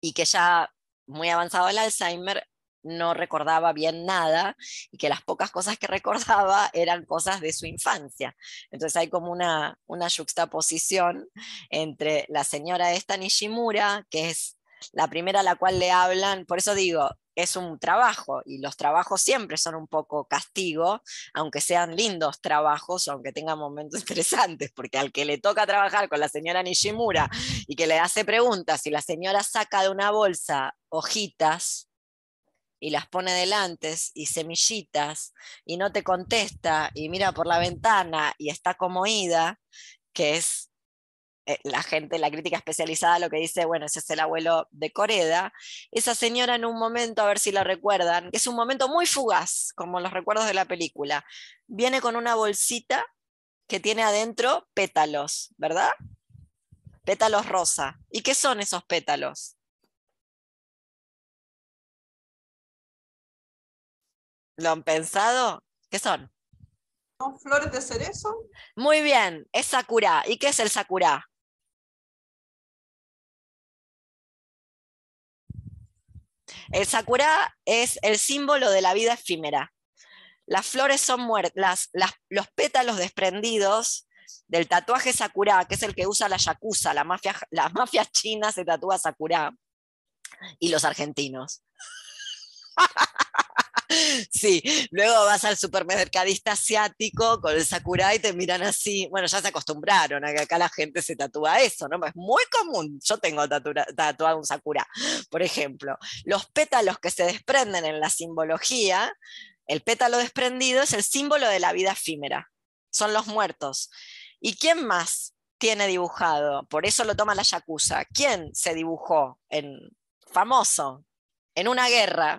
y que ya muy avanzado el Alzheimer, no recordaba bien nada y que las pocas cosas que *laughs* recordaba eran cosas de su infancia. Entonces hay como una, una juxtaposición entre la señora esta Nishimura, que es la primera a la cual le hablan, por eso digo, es un trabajo y los trabajos siempre son un poco castigo, aunque sean lindos trabajos, aunque tengan momentos *laughs* interesantes, porque al que le toca trabajar con la señora Nishimura y que le hace preguntas y la señora saca de una bolsa hojitas y las pone delante y semillitas y no te contesta y mira por la ventana y está como ida, que es la gente, la crítica especializada lo que dice, bueno, ese es el abuelo de Coreda, esa señora en un momento, a ver si la recuerdan, que es un momento muy fugaz, como los recuerdos de la película, viene con una bolsita que tiene adentro pétalos, ¿verdad? Pétalos rosa. ¿Y qué son esos pétalos? ¿Lo han pensado? ¿Qué son? ¿Son flores de cerezo? Muy bien, es sakura. ¿Y qué es el sakura? El sakura es el símbolo de la vida efímera. Las flores son muertas, los pétalos desprendidos del tatuaje sakura, que es el que usa la yakuza, la mafia, china se tatúa sakura, y los argentinos. *laughs* Sí, luego vas al supermercadista asiático con el sakura y te miran así. Bueno, ya se acostumbraron a que acá la gente se tatúa eso, ¿no? Es muy común. Yo tengo tatuado un sakura, por ejemplo. Los pétalos que se desprenden en la simbología, el pétalo desprendido es el símbolo de la vida efímera. Son los muertos. ¿Y quién más tiene dibujado? Por eso lo toma la Yakuza. ¿Quién se dibujó en famoso en una guerra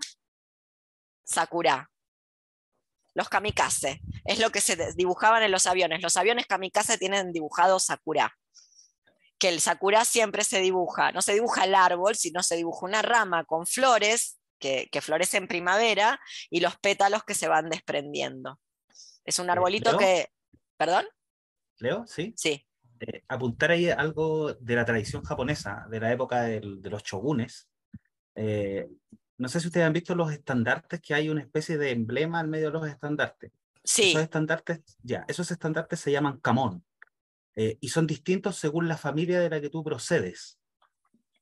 Sakura. Los kamikaze. Es lo que se dibujaban en los aviones. Los aviones kamikaze tienen dibujado Sakura. Que el Sakura siempre se dibuja. No se dibuja el árbol, sino se dibuja una rama con flores que, que florece en primavera y los pétalos que se van desprendiendo. Es un arbolito que. ¿Perdón? Leo, sí. Sí. Eh, apuntar ahí algo de la tradición japonesa, de la época de los shogunes. Eh, no sé si ustedes han visto los estandartes, que hay una especie de emblema al medio de los estandartes. Sí. Esos estandartes, ya, esos estandartes se llaman kamon eh, y son distintos según la familia de la que tú procedes.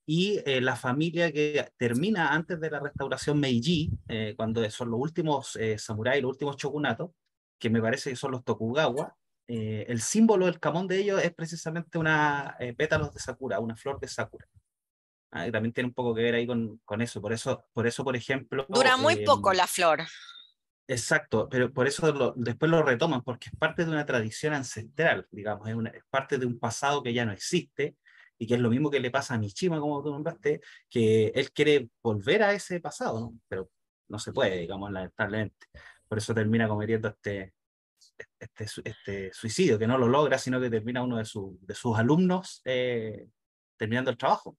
Y eh, la familia que termina antes de la restauración Meiji, eh, cuando son los últimos samuráis, los últimos shogunatos, que me parece que son los Tokugawa, el símbolo del kamon de ellos es precisamente una pétalos de sakura, una flor de sakura. Ah, también tiene un poco que ver ahí con, con, eso. Por eso, por eso, por ejemplo. Dura muy eh, poco la flor. Exacto, pero por eso después lo retoman, porque es parte de una tradición ancestral, digamos, es, una, es, parte de un pasado que ya no existe, y que es lo mismo que le pasa a Mishima, como tú nombraste, que él quiere volver a ese pasado, ¿no? pero no se puede, digamos, lamentablemente. Por eso termina cometiendo este, este, este suicidio, que no lo logra, sino que termina uno de, su, de sus alumnos eh, terminando el trabajo.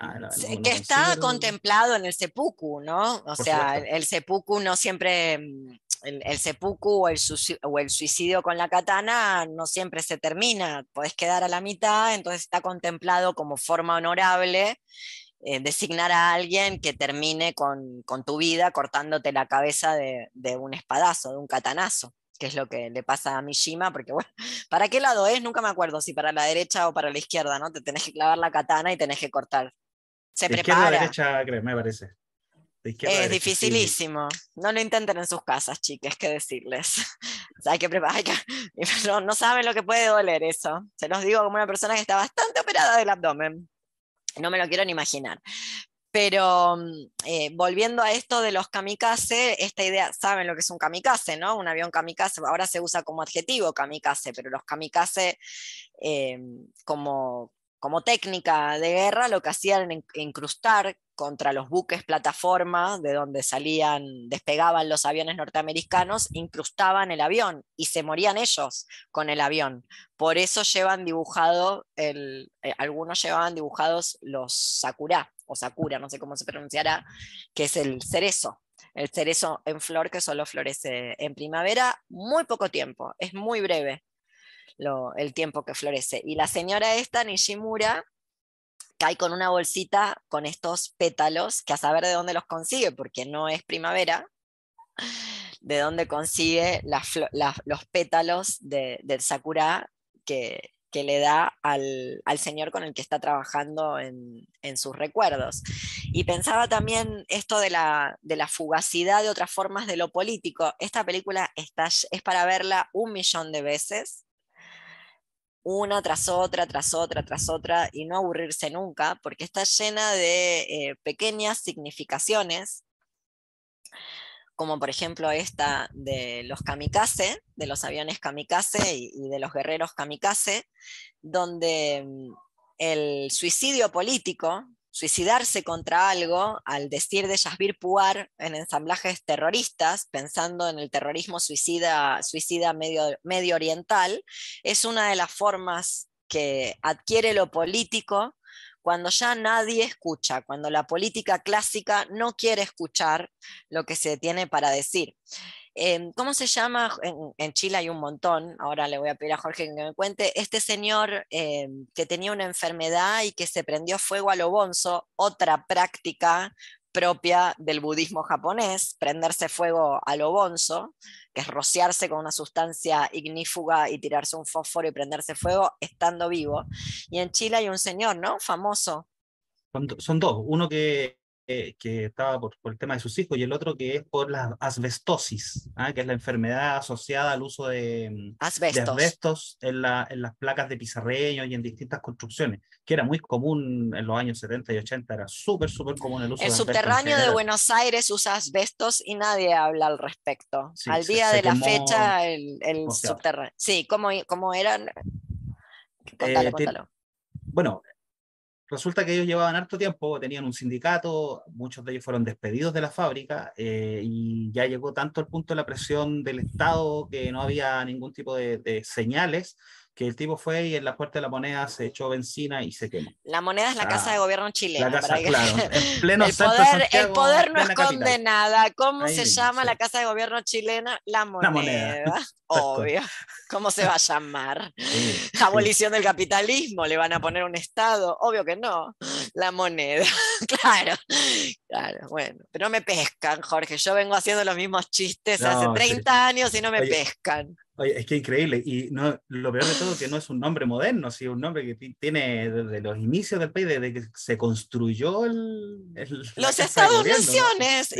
Ah, que está contemplado en el seppuku, ¿no? O sea, el, seppuku no siempre, mm, el, el seppuku o el, o el, suicidio con la katana no siempre se termina, podés quedar a la mitad, entonces está contemplado como forma honorable eh, designar a alguien que termine con, con, tu vida cortándote la cabeza de, de un espadazo, de un katanazo que es lo que le pasa a Mishima, porque bueno, *laughs* ¿para qué lado es? Nunca me acuerdo si para la derecha o para la izquierda, ¿no? Te tenés que clavar la katana y tenés que cortar. Se prepara. derecha, me parece. es dificilísimo. No lo intenten en sus casas, chicas, que decirles. *laughs* hay que preparar, *laughs* no, no saben lo que puede doler eso. Se los digo como una persona que está bastante operada del abdomen. No me lo quiero ni imaginar. Pero mm, eh, volviendo a esto de los kamikaze, esta idea, saben lo que es un kamikaze, ¿no? Un avión kamikaze, ahora se usa como adjetivo kamikaze, pero los kamikaze eh, como, como técnica de guerra lo que hacían era incrustar contra los buques plataforma de donde salían, despegaban los aviones norteamericanos, incrustaban el avión y se morían ellos con el avión. Por eso llevan dibujado, eh, algunos llevaban dibujados los sakura, o sakura, no sé cómo se pronunciará, que es el cerezo. El cerezo en flor que solo florece en primavera, muy poco tiempo, es muy breve el tiempo que florece. Y la señora esta, Nishimura, cae con una bolsita con estos pétalos, que a saber de dónde los consigue, porque no es primavera, de dónde consigue los pétalos del sakura que, le da al, señor con el que está trabajando en, sus recuerdos. Y pensaba también esto de la, de la, fugacidad de otras formas de lo político. Esta película está, es para verla un millón de veces una tras otra, tras otra, tras otra, y no aburrirse nunca, porque está llena de eh, pequeñas significaciones, como por ejemplo esta de los kamikaze, de los aviones kamikaze y de los guerreros kamikaze, donde mm, el suicidio político, suicidarse contra algo, al decir de Yasbir Puar en ensamblajes terroristas, pensando en el terrorismo suicida, suicida medio, medio oriental, es una de las formas que adquiere lo político cuando ya nadie escucha, cuando la política clásica no quiere escuchar lo que se tiene para decir. ¿Cómo se llama? En, Chile hay un montón, ahora le voy a pedir a Jorge que me cuente, este señor em, que tenía una enfermedad y que se prendió fuego a lo bonzo, otra práctica propia del budismo japonés, prenderse fuego a lo bonzo, que es rociarse con una sustancia ignífuga y tirarse un fósforo y prenderse fuego estando vivo. Y en Chile hay un señor, ¿no? Famoso. son dos, uno que que estaba por, el tema de sus hijos y el otro que es por la asbestosis, ¿ah? que es la enfermedad asociada al uso de, mm, asbestos, en, la, en, las placas de pizarreño y en distintas construcciones, que era muy común en los años 70 y 80, era súper, súper común el uso el subterráneo de Buenos Aires usa asbestos y nadie habla al respecto. al día de la fecha, el, el subterráneo. Sí, ¿cómo, cómo eran? Contalo, eh, contalo. Bueno, Resulta que ellos llevaban harto tiempo, tenían un sindicato, muchos de ellos fueron despedidos de la fábrica eh, y ya llegó tanto el punto de la presión del Estado que no había ningún tipo de señales que el tipo fue y en la puerta de la moneda se echó benzina y se quemó. La moneda es la casa de gobierno chilena. La casa, claro, en *laughs* pleno el, poder, el poder no esconde nada. ¿Cómo se llama la casa de gobierno chilena? La moneda. La moneda. *laughs* Obvio. ¿Cómo se va a llamar? *laughs* Abolición del capitalismo, le van a poner un Estado. Obvio que no. La moneda. *laughs* claro. Claro, bueno. Pero no me pescan, Jorge. Yo vengo haciendo los mismos chistes hace 30 años y no me pescan. Oye, es que increíble. Y no, lo peor de todo es que no es un nombre moderno, sino un nombre que tiene desde los inicios del país, desde que se construyó el. los Estados-naciones,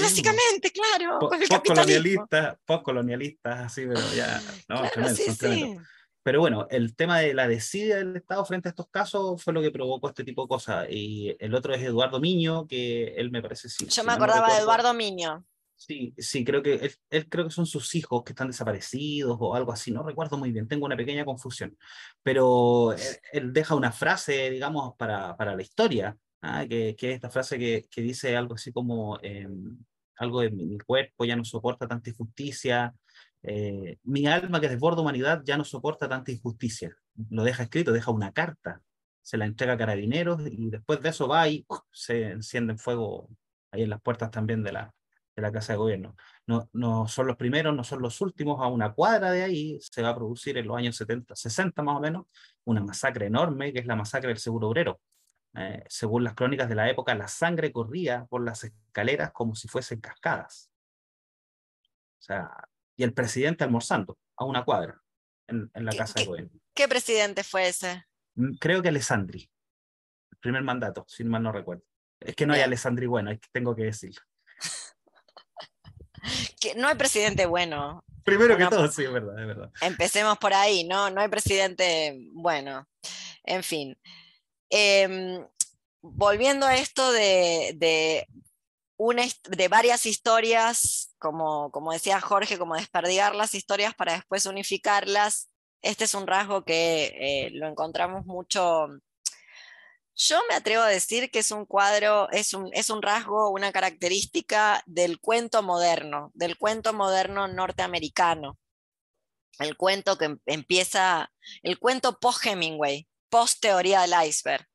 básicamente, claro. Postcolonialistas, postcolonialistas, así, pero ya. No, tremendo, Pero bueno, el tema de la desidia del Estado frente a estos casos fue lo que provocó este tipo de cosas. Y el otro es Eduardo Miño, que él me parece sí. Yo me acordaba de Eduardo Miño. Sí, sí, creo que él, creo que son sus hijos que están desaparecidos o algo así, no recuerdo muy bien, tengo una pequeña confusión, pero él, deja una frase, digamos, para, para la historia, ¿ah? que, que, es esta frase que, que dice algo así como, em, algo de mi, cuerpo ya no soporta tanta injusticia, eh, mi alma que desborda humanidad ya no soporta tanta injusticia, lo deja escrito, deja una carta, se la entrega a carabineros y después de eso va y se enciende fuego ahí en las puertas también de la, de la Casa de Gobierno. No, no son los primeros, no son los últimos, a una cuadra de ahí se va a producir en los años 70, 60 más o menos, una masacre enorme, que es la masacre del Seguro Obrero. Eh, según las crónicas de la época, la sangre corría por las escaleras como si fuesen cascadas. O sea, y el presidente almorzando a una cuadra en, en la Casa de Gobierno. ¿Qué presidente fue ese? Mm, creo que Alessandri, el primer mandato, si mal no recuerdo. Es que no hay Alessandri bueno, tengo que decirlo. *laughs* que no hay presidente bueno. Primero que todo, sí, es verdad, es verdad. Empecemos por ahí, ¿no? No hay presidente bueno. En fin. Em, volviendo a esto de, de, una, de varias historias, como, como decía Jorge, como desperdigar las historias para después unificarlas, este es un rasgo que eh, lo encontramos mucho yo me atrevo a decir que es un cuadro, es un, es un rasgo, una característica del cuento moderno, del cuento moderno norteamericano. El cuento que em, empieza, el cuento post-Hemingway, post-teoría del iceberg.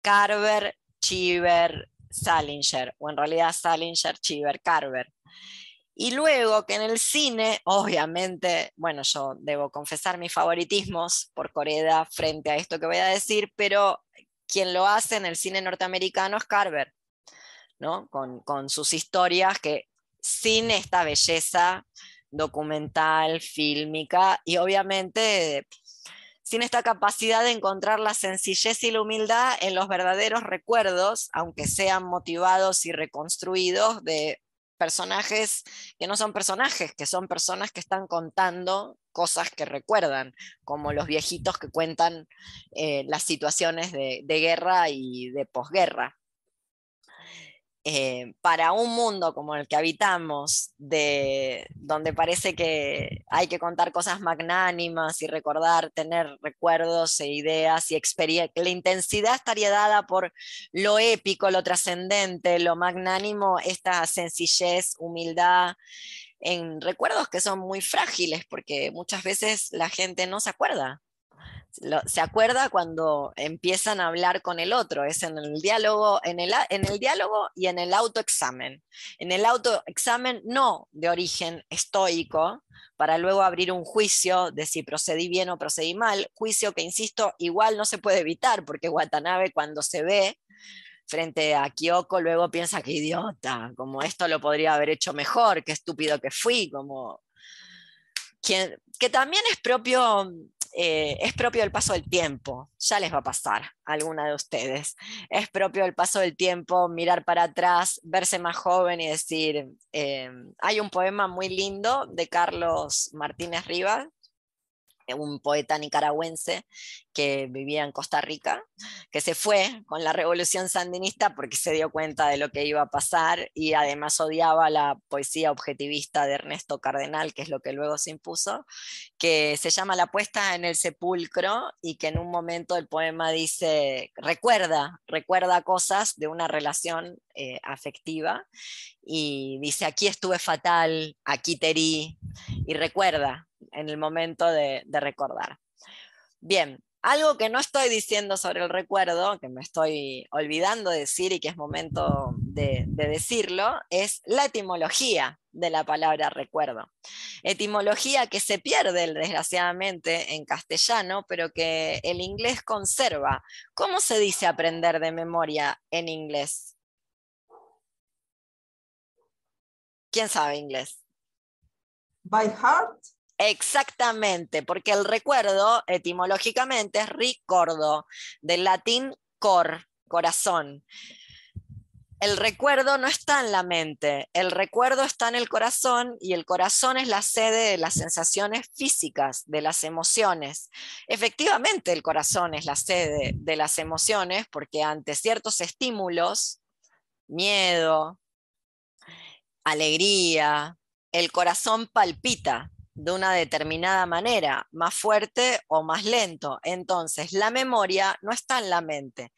Carver, Cheever, Salinger, o en realidad Salinger, Cheever, Carver. Y luego que en el cine, obviamente, bueno, yo debo confesar mis favoritismos por Coreda frente a esto que voy a decir, pero quien lo hace en el cine norteamericano es Carver, ¿no? con, con sus historias que sin esta belleza documental, fílmica y obviamente sin esta capacidad de encontrar la sencillez y la humildad en los verdaderos recuerdos, aunque sean motivados y reconstruidos de personajes que no son personajes, que son personas que están contando cosas que recuerdan, como los viejitos que cuentan eh, las situaciones de, de guerra y de posguerra. Eh, para un mundo como el que habitamos, de, donde parece que hay que contar cosas magnánimas y recordar, tener recuerdos e ideas y experiencias, la intensidad estaría dada por lo épico, lo trascendente, lo magnánimo, esta sencillez, humildad, en recuerdos que son muy frágiles, porque muchas veces la gente no se acuerda se acuerda cuando empiezan a hablar con el otro, es en el diálogo, en el, en el diálogo y en el autoexamen. En el autoexamen no de origen estoico, para luego abrir un juicio de si procedí bien o procedí mal, juicio que, insisto, igual no se puede evitar, porque Watanabe cuando se ve frente a Kyoko luego piensa que idiota, como esto lo podría haber hecho mejor, qué estúpido que fui, como... Que también es propio eh, es propio del paso del tiempo, ya les va a pasar a alguna de ustedes. Es propio del paso del tiempo mirar para atrás, verse más joven y decir, eh, hay un poema muy lindo de Carlos Martínez Rivas un poeta nicaragüense que vivía en Costa Rica, que se fue con la revolución sandinista porque se dio cuenta de lo que iba a pasar y además odiaba la poesía objetivista de Ernesto Cardenal, que es lo que luego se impuso, que se llama La puesta en el sepulcro y que en un momento el poema dice, recuerda, recuerda cosas de una relación eh, afectiva y dice, aquí estuve fatal, aquí te herí, y recuerda, en el momento de, recordar. Bien, algo que no estoy diciendo sobre el recuerdo, que me estoy olvidando decir y que es momento de, decirlo, es la etimología de la palabra recuerdo. Etimología que se pierde desgraciadamente en castellano, pero que el inglés conserva. ¿Cómo se dice aprender de memoria en inglés? ¿Quién sabe inglés? By heart. Exactamente, porque el recuerdo etimológicamente es ricordo, del latín cor, corazón. El recuerdo no está en la mente, el recuerdo está en el corazón y el corazón es la sede de las sensaciones físicas, de las emociones. Efectivamente, el corazón es la sede de las emociones porque ante ciertos estímulos, miedo, alegría, el corazón palpita de una determinada manera, más fuerte o más lento. Entonces, la memoria no está en la mente,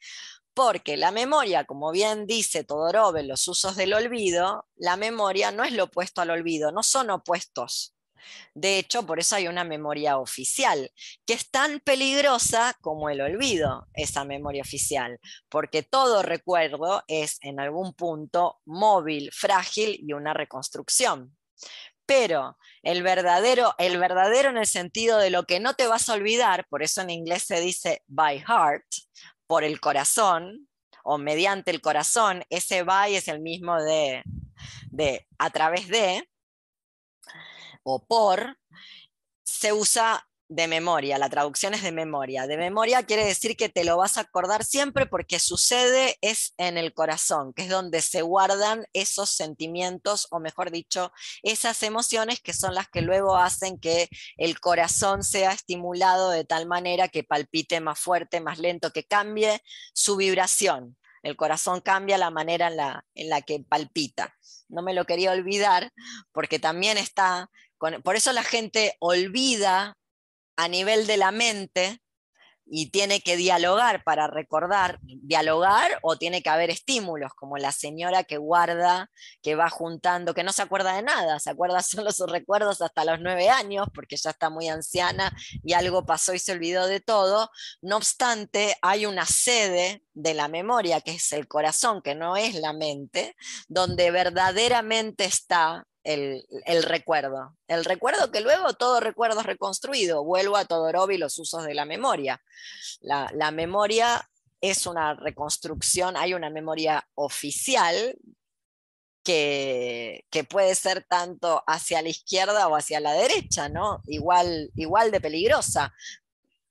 porque la memoria, como bien dice Todorov en los usos del olvido, la memoria no es lo opuesto al olvido, no son opuestos. De hecho, por eso hay una memoria oficial, que es tan peligrosa como el olvido, esa memoria oficial, porque todo recuerdo es en algún punto móvil, frágil y una reconstrucción. Pero el verdadero, el verdadero en el sentido de lo que no te vas a olvidar, por eso en inglés se dice by heart, por el corazón o mediante el corazón, ese by es el mismo de, de a través de o por, se usa de memoria, la traducción es de memoria. De memoria quiere decir que te lo vas a acordar siempre porque sucede es en el corazón, que es donde se guardan esos sentimientos, o mejor dicho, esas emociones que son las que luego hacen que el corazón sea estimulado de tal manera que palpite más fuerte, más lento, que cambie su vibración. El corazón cambia la manera en la, en la que palpita. No me lo quería olvidar porque también está por eso la gente olvida a nivel de la mente y tiene que dialogar para recordar, dialogar o tiene que haber estímulos, como la señora que guarda, que va juntando, que no se acuerda de nada, se acuerda *laughs* solo sus recuerdos hasta los nueve años, porque ya está muy anciana y algo pasó y se olvidó de todo. No obstante, hay una sede de la memoria, que es el corazón, que no es la mente, donde verdaderamente está el, recuerdo. El recuerdo que luego todo recuerdo es reconstruido. Vuelvo a Todorov y los usos de la memoria. La, memoria es una reconstrucción, hay una memoria oficial que, puede ser tanto hacia la izquierda o hacia la derecha, ¿no? Igual, igual de peligrosa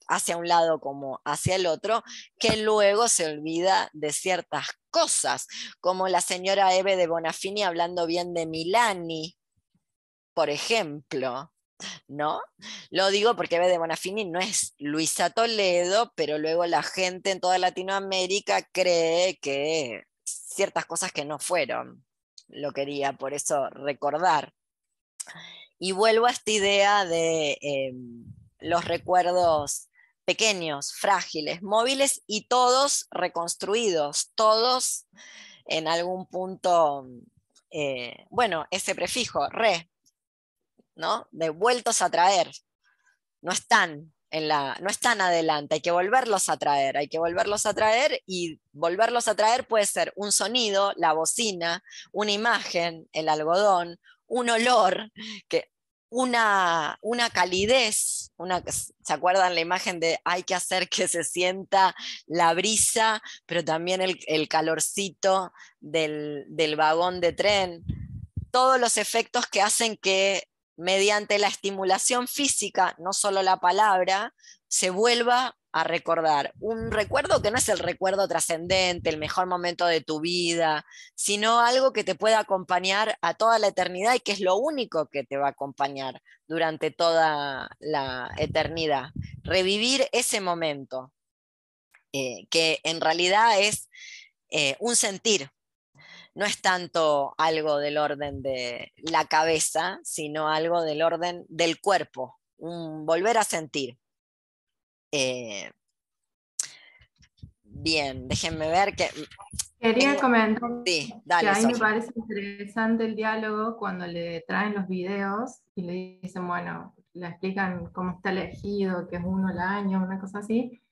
hacia un lado como hacia el otro, que luego se olvida de ciertas cosas, como la señora Eve de Bonafini hablando bien de Milani, por ejemplo. ¿No? Lo digo porque Eve de Bonafini no es Luisa Toledo, pero luego la gente en toda Latinoamérica cree que ciertas cosas que no fueron lo quería por eso recordar. Y vuelvo a esta idea de em, los recuerdos pequeños, frágiles, móviles y todos reconstruidos, todos en algún punto, eh, bueno, ese prefijo, re, ¿no? Devueltos a traer, no están, no están adelante, hay que volverlos a traer, hay que volverlos a traer y volverlos a traer puede ser un sonido, la bocina, una imagen, el algodón, un olor, que, una, una calidez, una, ¿se acuerdan la imagen de hay que hacer que se sienta la brisa, pero también el, calorcito del, del vagón de tren? Todos los efectos que hacen que mediante la estimulación física, no solo la palabra, se vuelva a recordar. Un recuerdo que no es el recuerdo trascendente, el mejor momento de tu vida, sino algo que te pueda acompañar a toda la eternidad y que es lo único que te va a acompañar durante toda la eternidad. Revivir ese momento, eh, que en realidad es eh, un sentir, no es tanto algo del orden de la cabeza, sino algo del orden del cuerpo, un volver a sentir. Eh, bien, déjenme ver que... Quería comentar sí, dale, que a mí me parece interesante el diálogo cuando le traen los videos y le dicen, bueno, le explican cómo está elegido, que es uno al año, una cosa así,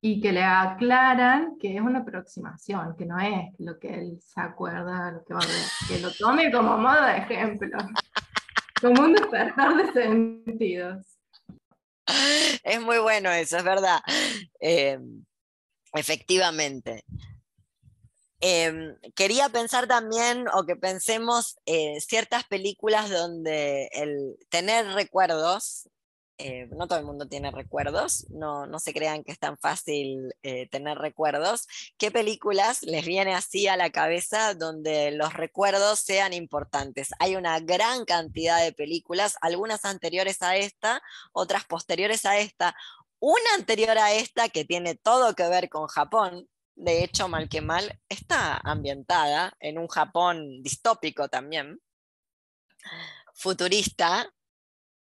y que le aclaran que es una aproximación, que no es lo que él se acuerda, lo que va a ver, que lo tome como modo de ejemplo, *laughs* como un despertar de sentidos. *laughs* Es muy bueno eso, es verdad. Eh, efectivamente. Em, quería pensar también, o que pensemos eh, ciertas películas donde el tener recuerdos eh, no todo el mundo tiene recuerdos, no, no se crean que es tan fácil eh, tener recuerdos. ¿Qué películas les viene así a la cabeza donde los recuerdos sean importantes? Hay una gran cantidad de películas, algunas anteriores a esta, otras posteriores a esta, una anterior a esta que tiene todo que ver con Japón, de hecho, mal que mal, está ambientada en un Japón distópico también, futurista,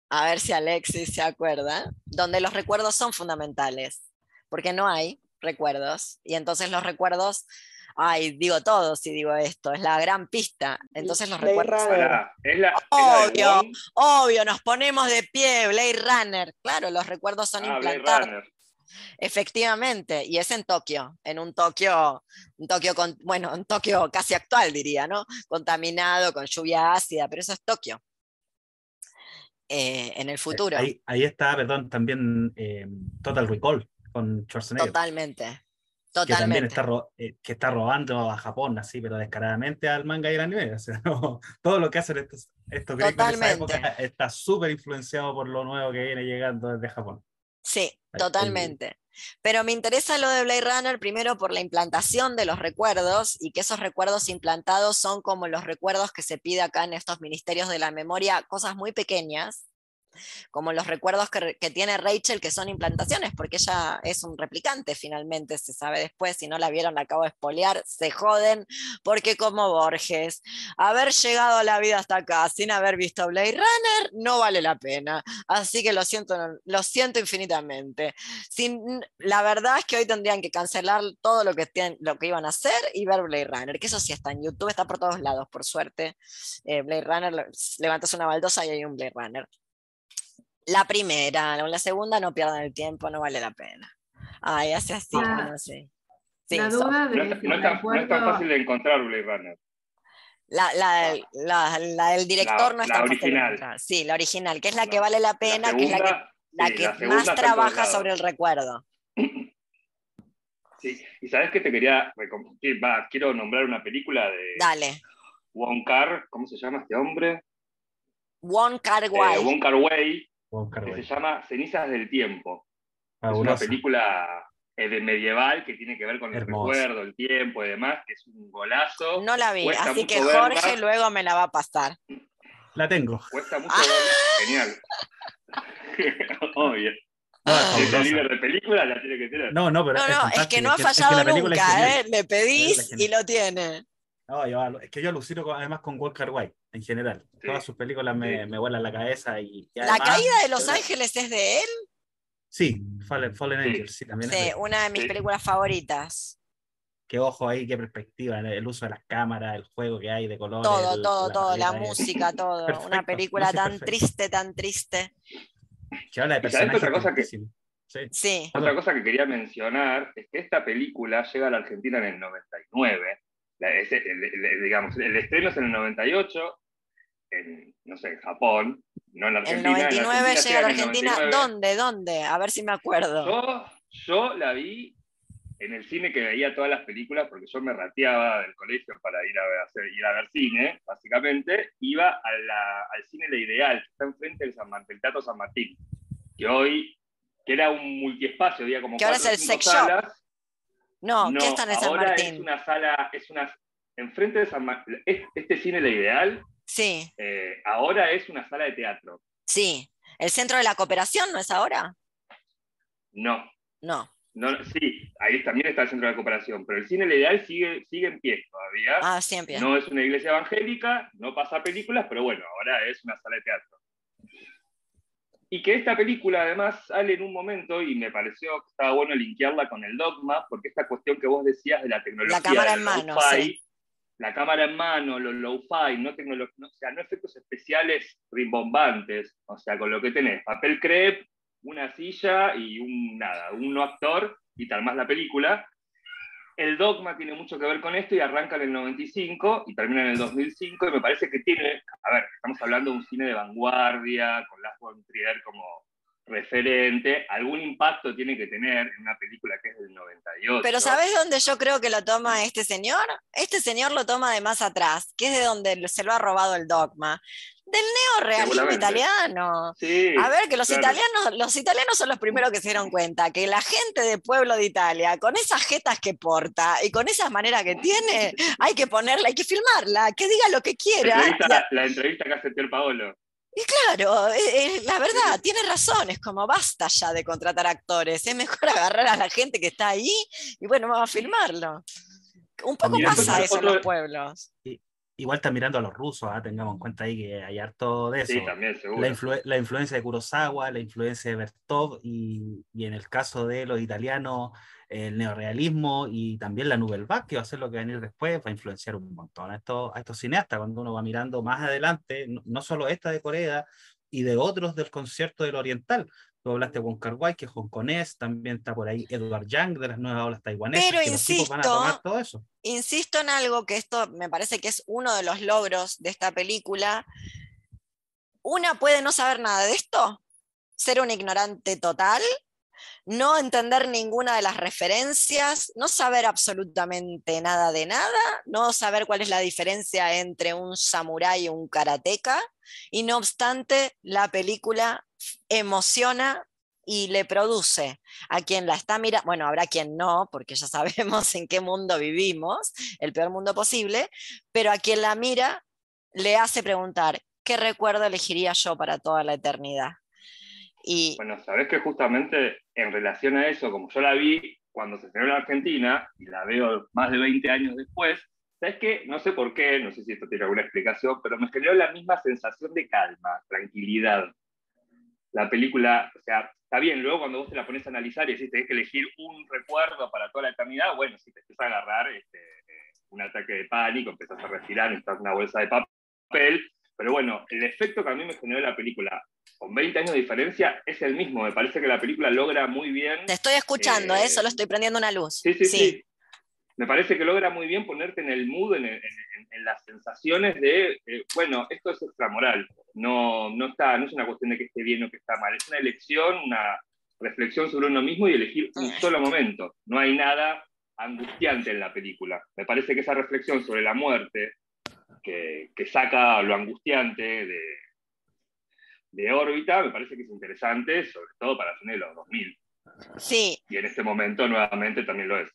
a ver si Alexis se acuerda, donde los recuerdos son fundamentales, porque no hay recuerdos, y entonces los recuerdos, ay, digo todo si digo esto, es la gran pista, entonces los recuerdos... obvio, obvio, nos ponemos de pie, Blade Runner, claro, los recuerdos son ah, implantados. Efectivamente, y es en Tokio, en un Tokio, un Tokio con, bueno, un Tokio casi actual diría, ¿no? Contaminado, con lluvia ácida, pero eso es Tokio. Eh, en el futuro. Ahí, ahí, está, perdón, también eh, Total Recall con Schwarzenegger. Totalmente. Totalmente. Que también está, eh, que está robando a Japón, así, pero descaradamente al manga y al anime. *laughs* O sea, todo lo que hacen estos, estos gringos en esa época está súper influenciado por lo nuevo que viene llegando desde Japón. Sí, totalmente. Pero me interesa lo de Blade Runner primero por la implantación de los recuerdos y que esos recuerdos implantados son como los recuerdos que se pide acá en estos ministerios de la memoria, cosas muy pequeñas, como los recuerdos que, tiene Rachel, que son implantaciones, porque ella es un replicante finalmente, se sabe después, si no la vieron, la acabo de espolear, se joden, porque como Borges, haber llegado a la vida hasta acá sin haber visto Blade Runner no vale la pena, así que lo siento, lo siento infinitamente. Sin, la verdad es que hoy tendrían que cancelar todo lo que, lo que iban a hacer y ver Blade Runner, que eso sí está en YouTube, está por todos lados, por suerte. Eh, Blade Runner, levantas una baldosa y hay un Blade Runner. La primera, la segunda no pierdan el tiempo, no vale la pena. Ay, hace así, ah, no sé. la duda de no, es tan fácil de encontrar Blade Runner. La, la, la, la, del director no es tan original. fácil. Sí, la original, que es la que vale la pena, que es la que, la que más trabaja sobre el recuerdo. Sí, y sabes que te quería, va, quiero nombrar una película de Dale. Wong Kar, ¿cómo se llama este hombre? Wong Kar Eh, Wai. Wong Kar Wai, que se llama Cenizas del Tiempo. Es una película eh, de medieval que tiene que ver con el recuerdo, el tiempo y demás, que es un golazo. No la vi, Cuesta así que verla. Jorge luego me la va a pasar. La tengo. Cuesta mucho Ah. verla. Genial. *laughs* Obvio. No, es Ah. Si es el líder de película, la tiene que tener. No, no, pero No, es no, es que no ha es que fallado nunca. ¿eh? Le pedís y lo tiene. No, yo es que yo alucino con- además con Walker White en general. Sí. Todas sus películas me, Sí. me vuelan la cabeza y, y La caída de Los. Ángeles es de él. Sí, Fallen, Fallen Sí. Angels, sí, también es una de mis Sí. películas favoritas. Qué ojo ahí, qué perspectiva, el uso de las cámaras, el juego que hay de colores. Todo, el- todo, todo, la es- música, todo. Una película tan triste, tan triste. Que habla de ¿Y sabes personajes otra cosa que-. Sí. Sí, Otra cosa que quería mencionar es que esta película llega a la Argentina en el 99. La- ese- el, el- digamos, el estreno es en el 98, en, no sé, en Japón, no en la el Argentina. en 99 llega a la Argentina. 99. ¿Dónde? ¿Dónde? A ver si me acuerdo. Yo, yo la vi en el cine que veía todas las películas, porque yo me rateaba del colegio para ir a ver, hacer- ir a ver cine, básicamente, iba a la- al cine La Ideal, que está enfrente del, San Martín, del Teatro San Martín, que hoy, que era un multiespacio, había como Que ahora es el sex shop. No, No, ¿qué está en San ahora es Martín? una sala, es una, enfrente de San Martín, este cine La Ideal, Sí, eh, ahora es una sala de teatro. sí. ¿El Centro de la Cooperación no es ahora? No, No. no, sí, ahí también está el Centro de Cooperación, pero el cine La Ideal sigue, sigue en pie todavía. Ah, siempre. No es una iglesia evangélica, no pasa películas, pero bueno, ahora es una sala de teatro. Y que esta película además sale en un momento, y me pareció que estaba bueno linkearla con el dogma, porque esta cuestión que vos decías de la tecnología. La cámara en mano, sí. La cámara en mano, los low-fi, no, no, o sea, no efectos especiales rimbombantes, o sea, con lo que tenés, papel crepe, una silla y un nada, un no actor, y tal más la película. El dogma tiene mucho que ver con esto y arranca en el 95 y termina en el 2005 y me parece que tiene, a ver, estamos hablando de un cine de vanguardia, con Lars von Trier como referente, algún impacto tiene que tener en una película que es del 98. Pero ¿sabés dónde yo creo que lo toma este señor? Este señor lo toma de más atrás, que es de donde se lo ha robado el dogma. Del neorealismo italiano. Sí, A ver, que los claro. italianos, los italianos son los primeros que se dieron cuenta que la gente del pueblo de Italia, con esas jetas que porta y con esas maneras que tiene, hay que ponerla, hay que filmarla, que diga lo que quiera. Entrevista, la entrevista que hace Pier Paolo. y claro, eh, eh, la verdad, tiene razón, es como basta ya de contratar actores, es mejor *laughs* agarrar a la gente que está ahí y bueno, vamos a filmarlo. Un poco Mira, pasa otro- eso en los pueblos. Igual está mirando a los rusos, ah, tengamos en cuenta ahí que hay harto de eso. Sí, también, seguro. la, influ- la influencia de Kurosawa, la influencia de Bertov y, y en el caso de los italianos, el neorealismo y también la Nouvelle Vague, que va a ser lo que va a venir después, va a influenciar un montón a estos, a estos cineastas cuando uno va mirando más adelante, no, no solo esta de Corea y de otros del concierto del Oriental. Tú hablaste Kar Wai, que es hongkonés, también está por ahí Edward Yang de las nuevas olas taiwanesas, Pero que los tipos van a insisto, tomar todo eso. Insisto en algo que esto me parece que es uno de los logros de esta película. Una puede no saber nada de esto, ser un ignorante total, no entender ninguna de las referencias, no saber absolutamente nada de nada, no saber cuál es la diferencia entre un samurái y un karateca, y no obstante, la película emociona y le produce a quien la está mirando, bueno, habrá quien no, porque ya sabemos *laughs* en qué mundo vivimos, el peor mundo posible, pero a quien la mira le hace preguntar, ¿qué recuerdo elegiría yo para toda la eternidad? Y Bueno, sabes que justamente en relación a eso, como yo la vi cuando se estrenó en Argentina y la veo más de 20 años después, sabes que no sé por qué, no sé si esto tiene alguna explicación, pero me generó la misma sensación de calma, tranquilidad. La película, o sea, está bien, luego cuando vos te la pones a analizar y decís, tenés que elegir un recuerdo para toda la eternidad, bueno, si te empieza a agarrar este, eh, un ataque de pánico, empezás a respirar, necesitas una bolsa de papel, pero bueno, el efecto que a mí me generó la película con 20 años de diferencia es el mismo. Me parece que la película logra muy bien. te estoy escuchando, Eh, ¿eh? solo estoy prendiendo una luz. Sí, sí, sí, Me parece que logra muy bien ponerte en el mood, en, en- en- en las sensaciones de, eh, bueno, esto es extramoral. No, no, está, no es una cuestión de que esté bien o que está mal. Es una elección, una reflexión sobre uno mismo y elegir un solo momento. No hay nada angustiante en la película. Me parece que esa reflexión sobre la muerte, que, que saca lo angustiante de, de órbita, me parece que es interesante, sobre todo para fines de los 2000. Sí. Y en este momento nuevamente también lo es.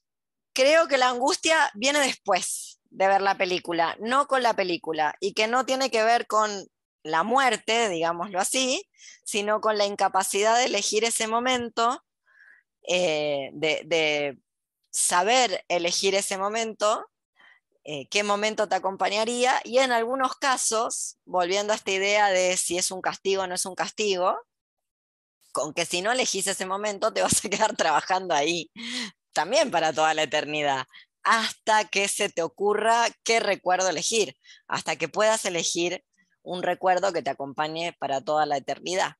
Creo que la angustia viene después de ver la película, no con la película, y que no tiene que ver con la muerte, digámoslo así, sino con la incapacidad de elegir ese momento, eh, de, saber elegir ese momento, eh, qué momento te acompañaría, y en algunos casos, volviendo a esta idea de si es un castigo o no es un castigo, con que si no elegís ese momento te vas a quedar trabajando ahí, también para toda la eternidad, hasta que se te ocurra qué recuerdo elegir, hasta que puedas elegir un recuerdo que te acompañe para toda la eternidad.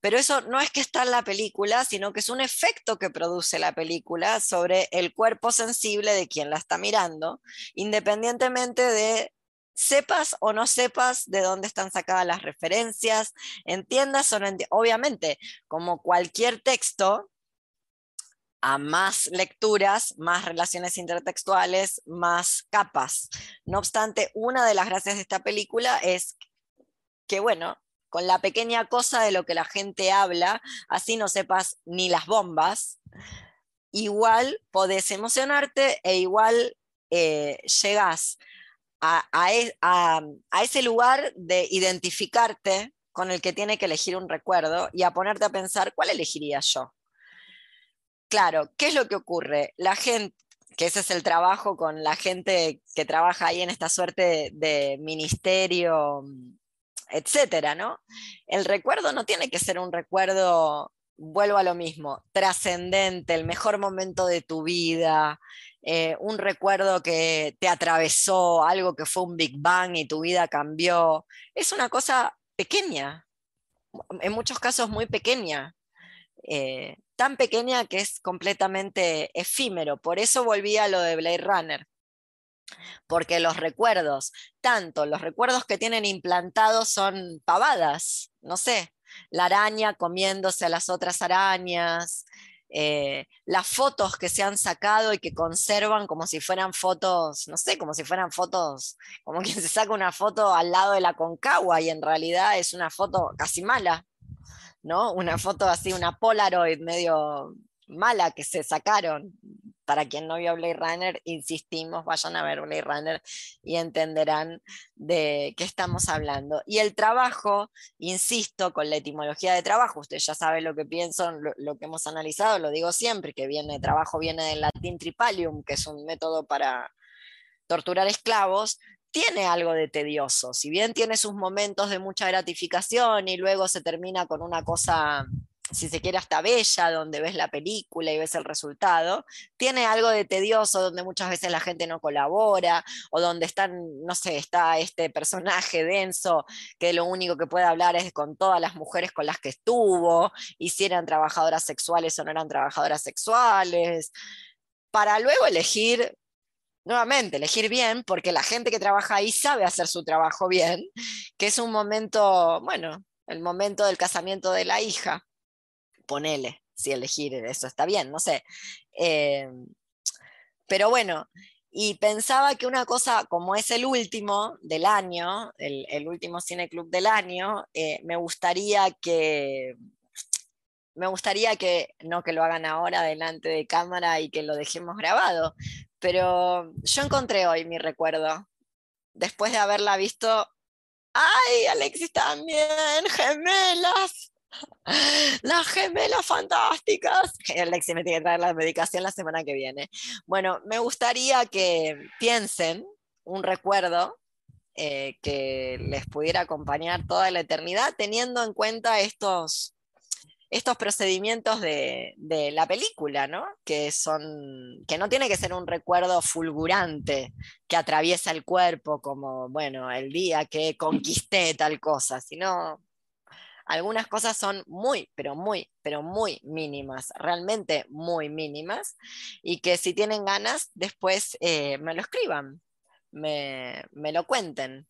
Pero eso no es que está en la película, sino que es un efecto que produce la película sobre el cuerpo sensible de quien la está mirando, independientemente de sepas o no sepas de dónde están sacadas las referencias, entiendas o no entiendas. Obviamente, como cualquier texto, a más lecturas, más relaciones intertextuales, más capas. No obstante, una de las gracias de esta película es que, bueno, con la pequeña cosa de lo que la gente habla, así no sepas ni las bombas, igual podés emocionarte e igual eh, llegás e, a, a ese lugar de identificarte con el que tiene que elegir un recuerdo y a ponerte a pensar, ¿cuál elegiría yo? Claro, ¿qué es lo que ocurre? La gente, que ese es el trabajo con la gente que trabaja ahí en esta suerte de, ministerio, etcétera, ¿no? El recuerdo no tiene que ser un recuerdo, vuelvo a lo mismo, trascendente, el mejor momento de tu vida, eh, un recuerdo que te atravesó, algo que fue un Big Bang y tu vida cambió. Es una cosa pequeña, en muchos casos muy pequeña. Eh, tan pequeña que es completamente efímero. Por eso volví a lo de Blade Runner. Porque los recuerdos, tanto los recuerdos que tienen implantados son pavadas, no sé, la araña comiéndose a las otras arañas, eh, las fotos que se han sacado y que conservan como si fueran fotos, no sé, como si fueran fotos, como *laughs* quien se saca una foto al lado de la concagua y en realidad es una foto casi mala, ¿no? Una foto así, una Polaroid medio mala que se sacaron. Para quien no vio Blade Runner, insistimos, vayan a ver Blade Runner y entenderán de qué estamos hablando. Y el trabajo, insisto, con la etimología de trabajo, usted ya sabe lo que pienso, lo, lo que hemos analizado, lo digo siempre, que viene, trabajo viene del latín tripalium, que es un método para torturar esclavos, tiene algo de tedioso. Si bien tiene sus momentos de mucha gratificación y luego se termina con una cosa, si se quiere, hasta bella, donde ves la película y ves el resultado, tiene algo de tedioso donde muchas veces la gente no colabora o donde están, no sé, está este personaje denso que lo único que puede hablar es con todas las mujeres con las que estuvo y si eran trabajadoras sexuales o no eran trabajadoras sexuales para luego elegir nuevamente, elegir bien, porque la gente que trabaja ahí sabe hacer su trabajo bien, que es un momento, bueno, el momento del casamiento de la hija, ponele, si elegir eso está bien, no sé. Eh, pero bueno, y pensaba que una cosa como es el último del año, el, último Cine Club del año, eh, me gustaría que me gustaría que, no que lo hagan ahora delante de cámara y que lo dejemos grabado, pero yo encontré hoy mi recuerdo, después de haberla visto. ¡Ay, Alexis también! ¡Gemelas! *laughs* Las gemelas fantásticas. Alexis me tiene que traer la medicación la semana que viene. Bueno, me gustaría que piensen un recuerdo eh, que les pudiera acompañar toda la eternidad, teniendo en cuenta estos estos procedimientos de, la película, ¿no? Que son, que no tiene que ser un recuerdo fulgurante que atraviesa el cuerpo como, bueno, el día que conquisté tal cosa, sino algunas cosas son muy, pero muy, pero muy mínimas, realmente muy mínimas, y que si tienen ganas, después eh, me lo escriban, me, me lo cuenten.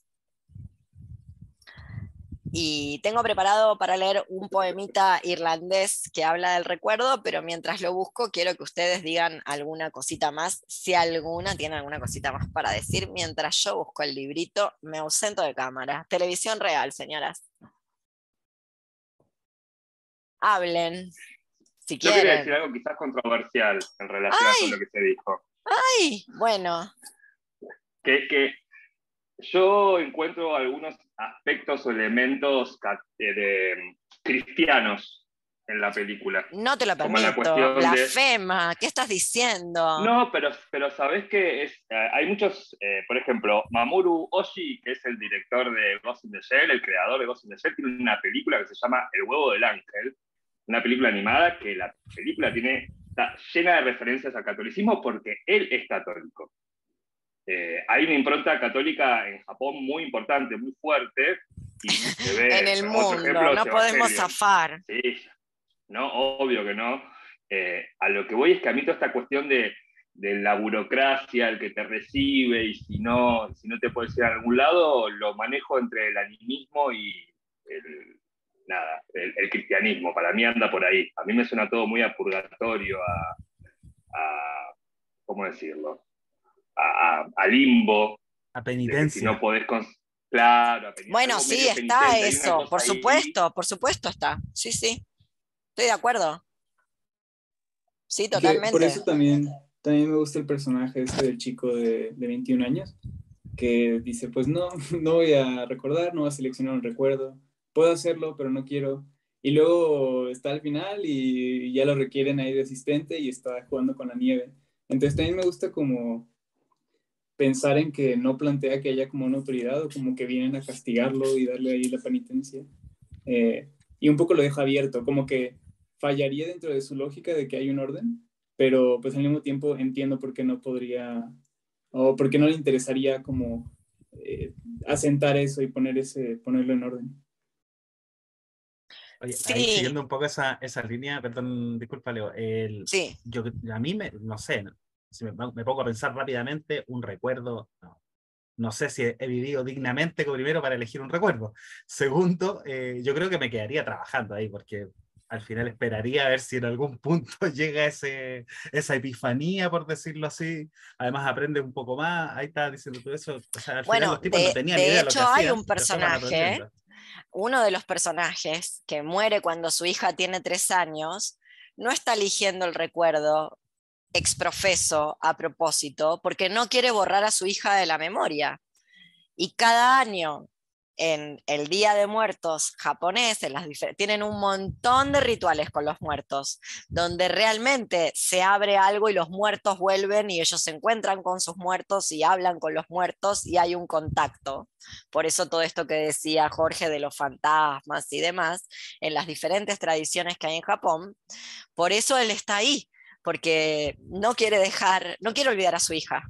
Y tengo preparado para leer un poemita irlandés que habla del recuerdo, pero mientras lo busco quiero que ustedes digan alguna cosita más, si alguna tiene alguna cosita más para decir, mientras yo busco el librito, me ausento de cámara. Televisión real, señoras. Hablen, si Yo quería quieren. decir algo quizás controversial en relación Ay. todo lo que se dijo. Ay, bueno, Que es que yo encuentro algunos aspectos o elementos eh, de, cristianos en la película. no te lo Como la permito. cuestión de- ¿qué estás diciendo? No, pero, pero sabes que es, eh, hay muchos, eh, por ejemplo, Mamoru Oshii, que es el director de Ghost in the Shell, el creador de Ghost in the Shell, tiene una película que se llama El huevo del ángel, una película animada que la película tiene, está llena de referencias al catolicismo porque él es católico. Eh, hay una impronta católica en Japón muy importante, muy fuerte. Y se *laughs* ve, en el mundo, ejemplo no podemos zafar. Sí, no, obvio que no. Eh, a lo que voy es que a mí toda esta cuestión de, de la burocracia, el que te recibe y si no, si no te puedes ir a algún lado, lo manejo entre el animismo y el, nada, el, el cristianismo. Para mí anda por ahí. A mí me suena todo muy a purgatorio, a, a ¿cómo decirlo? A, a- a limbo. A penitencia. Si no podés... con- Claro, a penitencia, Bueno, sí, está eso, por ahí. supuesto, por supuesto está. Sí, sí. Estoy de acuerdo. Sí, Que totalmente. Por eso también, también me gusta el personaje este del chico de, de 21 años, que dice, pues no, *laughs* no voy a recordar, no voy a seleccionar un recuerdo, puedo hacerlo, pero no quiero. Y luego está al final y ya lo requieren ahí de asistente y está jugando con la nieve. Entonces también me gusta como pensar en que no plantea que haya como una autoridad o como que vienen a castigarlo y darle ahí la penitencia. Eh, y un poco lo deja abierto, como que fallaría dentro de su lógica de que hay un orden, pero pues al mismo tiempo entiendo por qué no podría o por qué no le interesaría como eh, asentar eso y poner ese, ponerlo en orden. Oye, Sí. ahí siguiendo un poco esa, esa línea, perdón, disculpa, Leo. el- Sí, yo, a mí, me, no sé, si me, me pongo a pensar rápidamente, un recuerdo, no, no sé si he, he vivido dignamente primero para elegir un recuerdo. Segundo, eh, yo creo que me quedaría trabajando ahí, porque al final esperaría a ver si en algún punto *laughs* llega ese, esa epifanía, por decirlo así. Además, aprende un poco más. Ahí está diciendo todo eso. O sea, al Bueno, final los tipos de- no tenían de idea lo que hecho, hay hacían, un personaje uno de los personajes que muere cuando su hija tiene tres años no está eligiendo el recuerdo exprofeso a propósito porque no quiere borrar a su hija de la memoria. Y cada año en el Día de Muertos japonés, tienen un montón de rituales con los muertos, donde realmente se abre algo y los muertos vuelven y ellos se encuentran con sus muertos y hablan con los muertos y hay un contacto. Por eso todo esto que decía Jorge de los fantasmas y demás, en las diferentes tradiciones que hay en Japón, por eso él está ahí, porque no quiere dejar, no quiere olvidar a su hija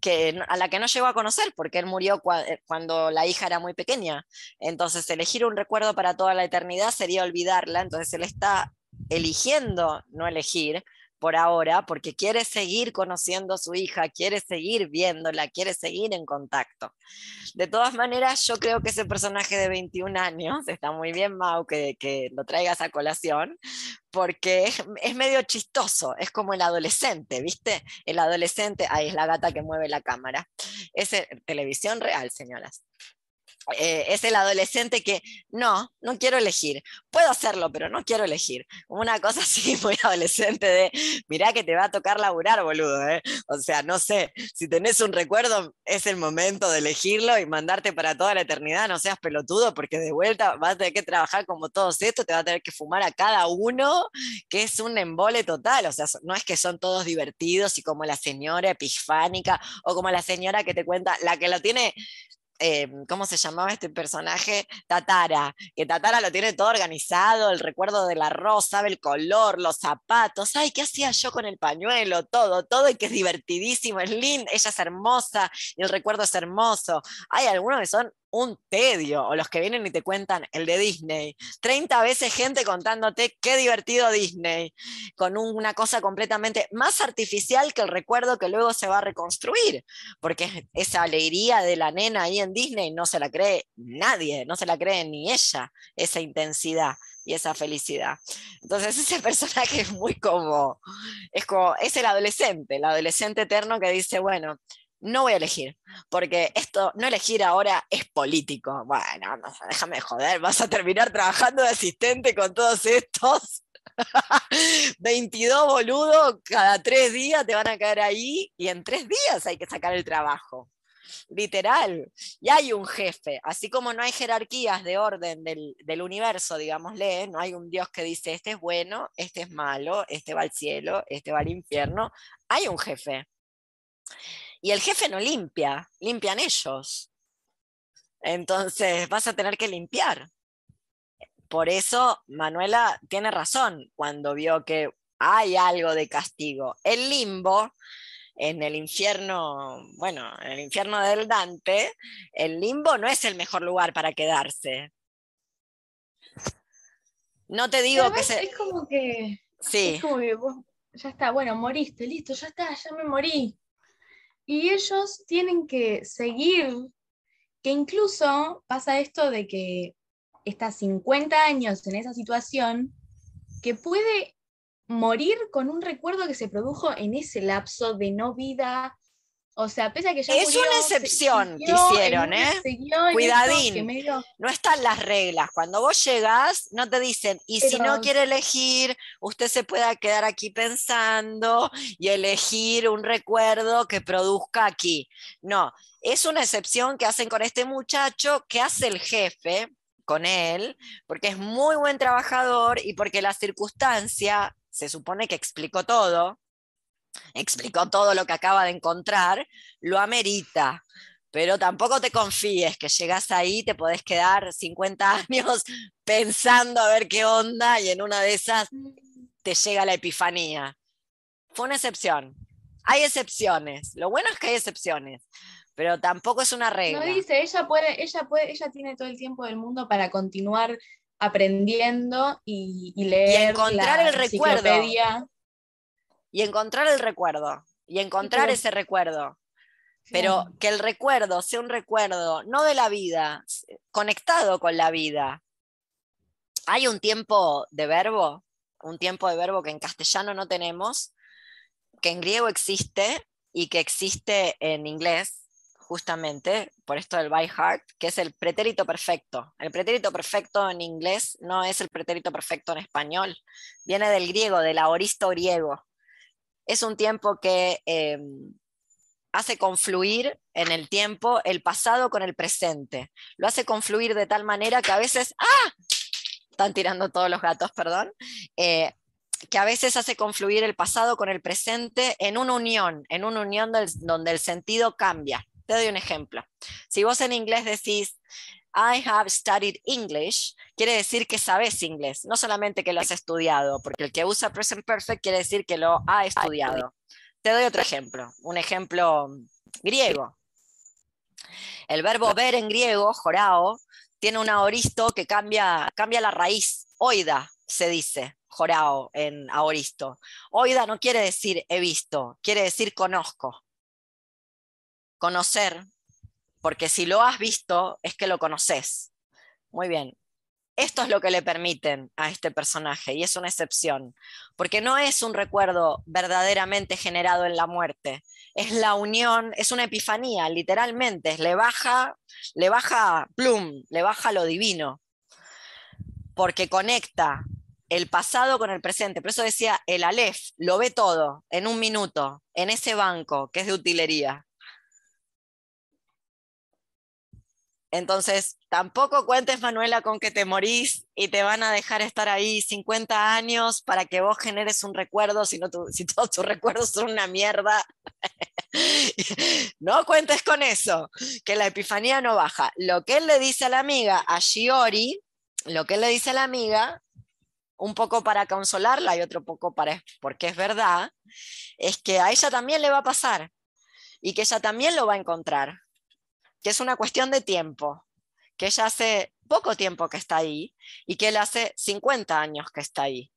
que, a la que no llegó a conocer, porque él murió eh, cuando la hija era muy pequeña. Entonces, elegir un recuerdo para toda la eternidad sería olvidarla. Entonces, él está eligiendo no elegir por ahora, porque quiere seguir conociendo a su hija, quiere seguir viéndola, quiere seguir en contacto. De todas maneras, yo creo que ese personaje de 21 años, *laughs* está muy bien, Mau, que, que lo traigas a colación, porque es, es medio chistoso, es como el adolescente, ¿viste? El adolescente, ahí es la gata que mueve la cámara. Es eh, televisión real, señoras. Eh, es el adolescente que no, no quiero elegir. Puedo hacerlo, pero no quiero elegir. Una cosa *laughs* así muy adolescente de, mirá que te va a tocar laburar, boludo. ¿eh? O sea, no sé, si tenés un recuerdo, es el momento de elegirlo y mandarte para toda la eternidad. No seas pelotudo, porque de vuelta vas a tener que trabajar como todos estos, te va a tener que fumar a cada uno, que es un embole total. O sea, no es que son todos divertidos y como la señora epifánica o como la señora que te cuenta, la que lo tiene eh, ¿cómo se llamaba este personaje? Tatara, que Tatara lo tiene todo organizado, el recuerdo del arroz, sabe el color, los zapatos, ay, ¿qué hacía yo con el pañuelo? Todo, todo, y que es divertidísimo, es lindo, ella es hermosa, y el recuerdo es hermoso. Hay algunos que son un tedio, o los que vienen y te cuentan el de Disney. 30 veces gente contándote qué divertido Disney, con una cosa completamente más artificial que el recuerdo que luego se va a reconstruir, porque esa alegría de la nena ahí en Disney no se la cree nadie, no se la cree ni ella, esa intensidad y esa felicidad. Entonces ese *laughs* personaje es muy como, es como, es el adolescente, el adolescente eterno que dice, bueno, no voy a elegir, porque esto, no elegir ahora es político. Bueno, no, déjame joder, vas a terminar trabajando de asistente con todos estos. *laughs* 22 boludos, cada tres días te van a caer ahí y en tres días hay que sacar el trabajo. Literal. Y hay un jefe, así como no hay jerarquías de orden del, del universo, digámosle, no hay un Dios que dice, este es bueno, este es malo, este va al cielo, este va al infierno. Hay un jefe. Y el jefe no limpia, limpian ellos. Entonces vas a tener que limpiar. Por eso Manuela tiene razón cuando vio que hay algo de castigo. El limbo, en el infierno, bueno, en el infierno del Dante, el limbo no es el mejor lugar para quedarse. No te digo que se... Es como que... Sí. Es como que vos, ya está, bueno, moriste, listo, ya está, ya me morí y ellos tienen que seguir, que incluso pasa esto de que está 50 años en esa situación, que puede morir con un recuerdo que se produjo en ese lapso de no vida o sea, pese a que ya Es una excepción que hicieron, ¿eh? Cuidadín. No están las reglas. Cuando vos llegás, no te dicen, y si no quiere elegir, usted se pueda quedar aquí pensando y elegir un recuerdo que produzca aquí. No, es una excepción que hacen con este muchacho, que hace el jefe con él, porque es muy buen trabajador y porque la circunstancia se supone que explicó todo explicó todo lo que acaba de encontrar, lo amerita. Pero tampoco te confíes que llegas ahí, te podés quedar 50 *laughs* años pensando a ver qué onda y en una de esas te llega la epifanía. Fue una excepción. Hay excepciones. Lo bueno es que hay excepciones, pero tampoco es una regla. No dice, ella puede, ella puede, ella tiene todo el tiempo del mundo para continuar aprendiendo y, leer. Y encontrar el recuerdo y encontrar el recuerdo, y encontrar ese recuerdo. Pero que el recuerdo sea un recuerdo, no de la vida, conectado con la vida. Hay un tiempo de verbo, un tiempo de verbo que en castellano no tenemos, que en griego existe y que existe en inglés, justamente por esto del by heart, que es el pretérito perfecto. El pretérito perfecto en inglés no es el pretérito perfecto en español, viene del griego, del aoristo griego es un tiempo que em, hace confluir en el tiempo el pasado con el presente. Lo hace confluir de tal manera que a veces, ¡ah! Están tirando todos los gatos, perdón. Eh, que a veces hace confluir el pasado con el presente en una unión, en una unión donde el sentido cambia. Te doy un ejemplo. Si vos en inglés decís, I have studied English, quiere decir que sabes inglés, no solamente que lo has estudiado, porque el que usa present perfect quiere decir que lo ha estudiado. Te doy otro ejemplo, un ejemplo griego. El verbo ver en griego, jorao, tiene un aoristo que cambia, cambia la raíz, oida se dice, jorao en aoristo. Oida no quiere decir he visto, quiere decir conozco. Conocer porque si lo has visto es que lo conoces. Muy bien. Esto es lo que le permiten a este personaje y es una excepción, porque no es un recuerdo verdaderamente generado en la muerte, es la unión, es una epifanía, literalmente, le baja, le baja plum, le baja lo divino, porque conecta el pasado con el presente. Por eso decía, el Aleph lo ve todo en un minuto, en ese banco que es de utilería. Entonces, tampoco cuentes, Manuela, con que te morís y te van a dejar estar ahí 50 años para que vos generes un recuerdo, si, *laughs* si todos tus recuerdos son una mierda. *laughs* no cuentes con eso, que la epifanía no baja. Lo que él le dice a la amiga, a Shiori, lo que él le dice a la amiga, un poco para consolarla y otro poco para, porque es verdad, es que a ella también le va a pasar y que ella también lo va a encontrar que es una cuestión de tiempo. que ella hace poco tiempo que está ahí y que él hace 50 años que está ahí.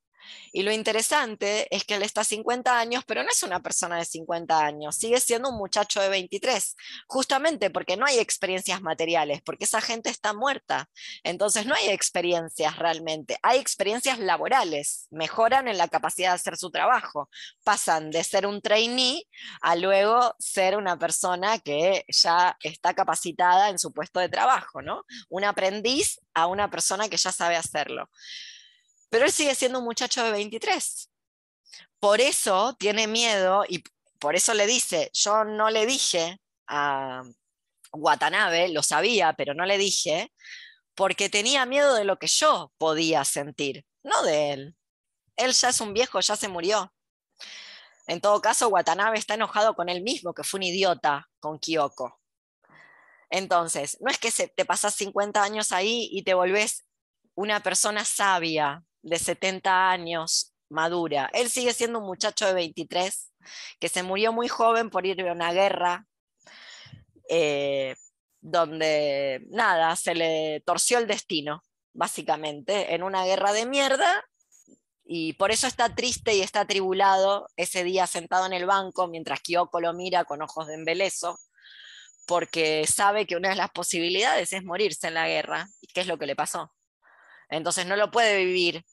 Y lo interesante es que él está 50 años, pero no es una persona de 50 años, sigue siendo un muchacho de 23, justamente porque no hay experiencias materiales, porque esa gente está muerta. Entonces no hay experiencias realmente, hay experiencias laborales, mejoran en la capacidad de hacer su trabajo, pasan de ser un trainee a luego ser una persona que ya está capacitada en su puesto de trabajo, ¿no? Un aprendiz a una persona que ya sabe hacerlo. Pero él sigue siendo un muchacho de 23. Por eso tiene miedo y por eso le dice, yo no le dije a Watanabe, lo sabía, pero no le dije, porque tenía miedo de lo que yo podía sentir, no de él. Él ya es un viejo, ya se murió. En todo caso, Watanabe está enojado con él mismo, que fue un idiota con Kyoko. Entonces, no es que se, te pasas 50 años ahí y te volvés una persona sabia, de 70 años, madura. Él sigue siendo un muchacho de 23 que se murió muy joven por ir a una guerra eh, donde nada, se le torció el destino, básicamente, en una guerra de mierda. Y por eso está triste y está atribulado ese día sentado en el banco mientras Kyoko lo mira con ojos de embeleso, porque sabe que una de las posibilidades es morirse en la guerra. ¿Y qué es lo que le pasó? Entonces no lo puede vivir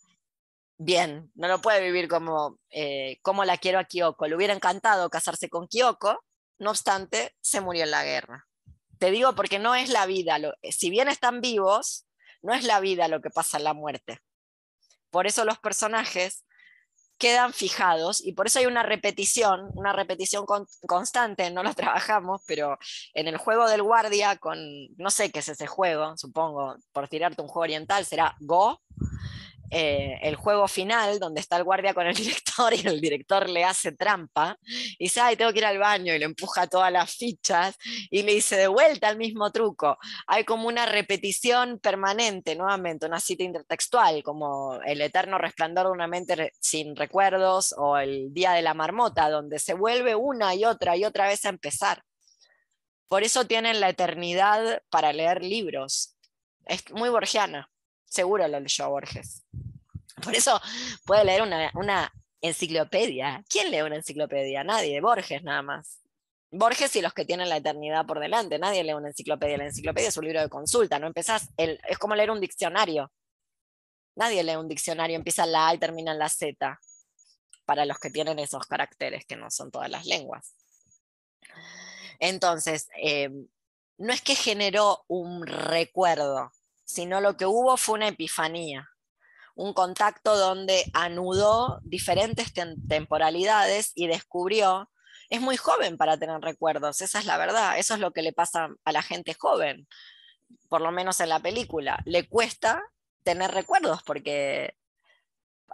bien, no lo puede vivir como, eh, como la quiero a Kyoko. Le hubiera encantado casarse con Kyoko, no obstante, se murió en la guerra. Te digo porque no es la vida, lo, eh, si bien están vivos, no es la vida lo que pasa en la muerte. Por eso los personajes quedan fijados y por eso hay una repetición, una repetición constante, no lo *laughs* trabajamos, pero en el juego del guardia con, no sé qué es ese juego, supongo, por tirarte un juego oriental, será Go, eh, el juego final, donde está el guardia con el *laughs* director y el director le hace trampa, y dice, ay, tengo que ir al baño, y le empuja todas las fichas, y le dice de vuelta el mismo truco. Hay como una repetición permanente, nuevamente, una cita intertextual, como el eterno resplandor de una mente sin recuerdos, o el día de la marmota, donde se vuelve una y otra y otra vez a empezar. Por eso tienen la eternidad para leer libros. Es muy borgiana. Seguro lo leyó Borges. Por eso puede leer una, enciclopedia. ¿Quién lee una enciclopedia? Nadie, Borges nada más. Borges y los que tienen la eternidad por delante. Nadie lee una enciclopedia. La enciclopedia es un libro de consulta. No empezás, es como leer un diccionario. Nadie lee un diccionario, empieza en la A y termina en la Z. Para los que tienen esos caracteres, que no son todas las lenguas. Entonces, eh, no es que generó un recuerdo, sino lo que hubo fue una epifanía, un contacto donde anudó diferentes temporalidades y descubrió, es muy joven para tener recuerdos, esa es la verdad, eso es lo que le pasa a la gente joven, por lo menos en la película, le cuesta tener recuerdos porque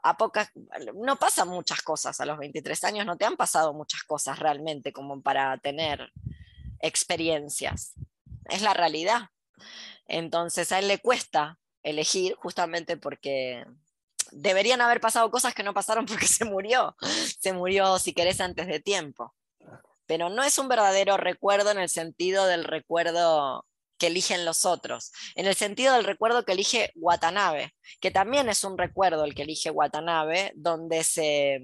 a pocas, no pasan muchas cosas a los 23 años, no te han pasado muchas cosas realmente como para tener experiencias, es la realidad. Entonces a él le cuesta elegir justamente porque deberían haber pasado cosas que no pasaron *laughs* porque se murió. Se murió, si querés, antes de tiempo. Pero no es un verdadero recuerdo en el sentido del recuerdo que eligen los otros, en el sentido del recuerdo que elige Watanabe, que también es un recuerdo el que elige Watanabe, donde se,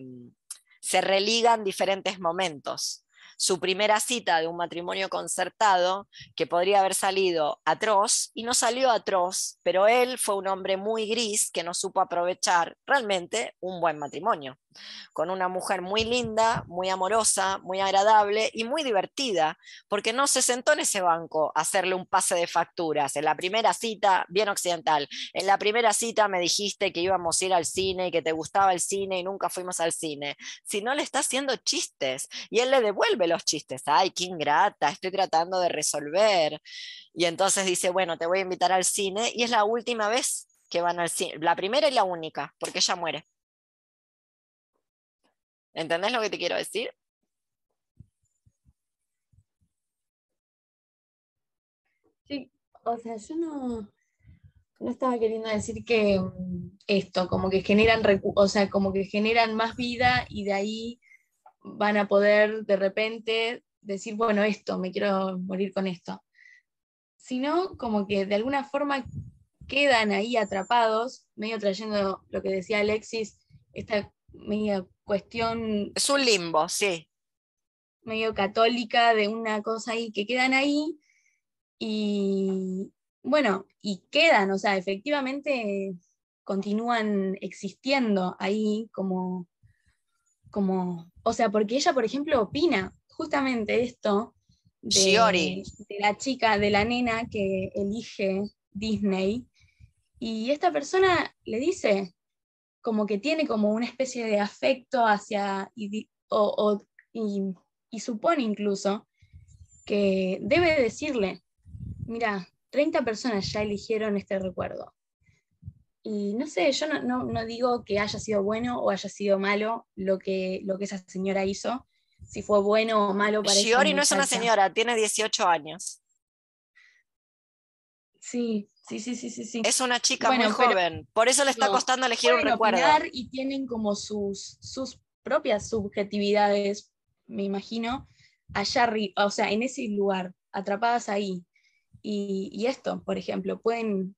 se religan diferentes momentos su primera cita de un matrimonio concertado que podría haber salido atroz y no salió atroz, pero él fue un hombre muy gris que no supo aprovechar realmente un buen matrimonio con una mujer muy linda, muy amorosa, muy agradable y muy divertida, porque no se sentó en ese banco a hacerle un pase de facturas. En la primera cita, bien occidental, en la primera cita me dijiste que íbamos a ir al cine y que te gustaba el cine y nunca fuimos al cine. Si no le está haciendo chistes y él le devuelve los chistes, ay, qué ingrata, estoy tratando de resolver. Y entonces dice, bueno, te voy a invitar al cine y es la última vez que van al cine, la primera y la única, porque ella muere. ¿Entendés lo que te quiero decir? Sí, o sea, yo no, no estaba queriendo decir que mm, esto, como que generan, o sea, como que generan más vida y de ahí van a poder de repente decir, bueno, esto, me quiero morir con esto. sino como que de alguna forma quedan ahí atrapados, medio trayendo lo que decía Alexis, esta media cuestión Es un limbo, sí. medio católica de una cosa ahí que quedan ahí y bueno, y quedan, o sea, efectivamente continúan existiendo ahí como, como, o sea, porque ella, por ejemplo, opina justamente esto de, de la chica, de la nena que elige Disney, y esta persona le dice como que tiene como una especie de afecto hacia, y, o- o- y- y supone incluso que debe decirle, mira, 30 personas ya eligieron este recuerdo. Y no sé, yo no, no- no digo que haya sido bueno o haya sido malo lo que, lo que esa señora hizo, si fue bueno o malo para esa Shiori no es una señora, tiene 18 años. Sí, sí, sí, sí, sí. sí. Es una chica Bueno, muy pero- joven. Por eso le está costando elegir un recuerdo. y tienen como sus, sus propias subjetividades, me imagino, allá arriba, o sea, en ese lugar, atrapadas ahí. Y, y esto, por ejemplo, pueden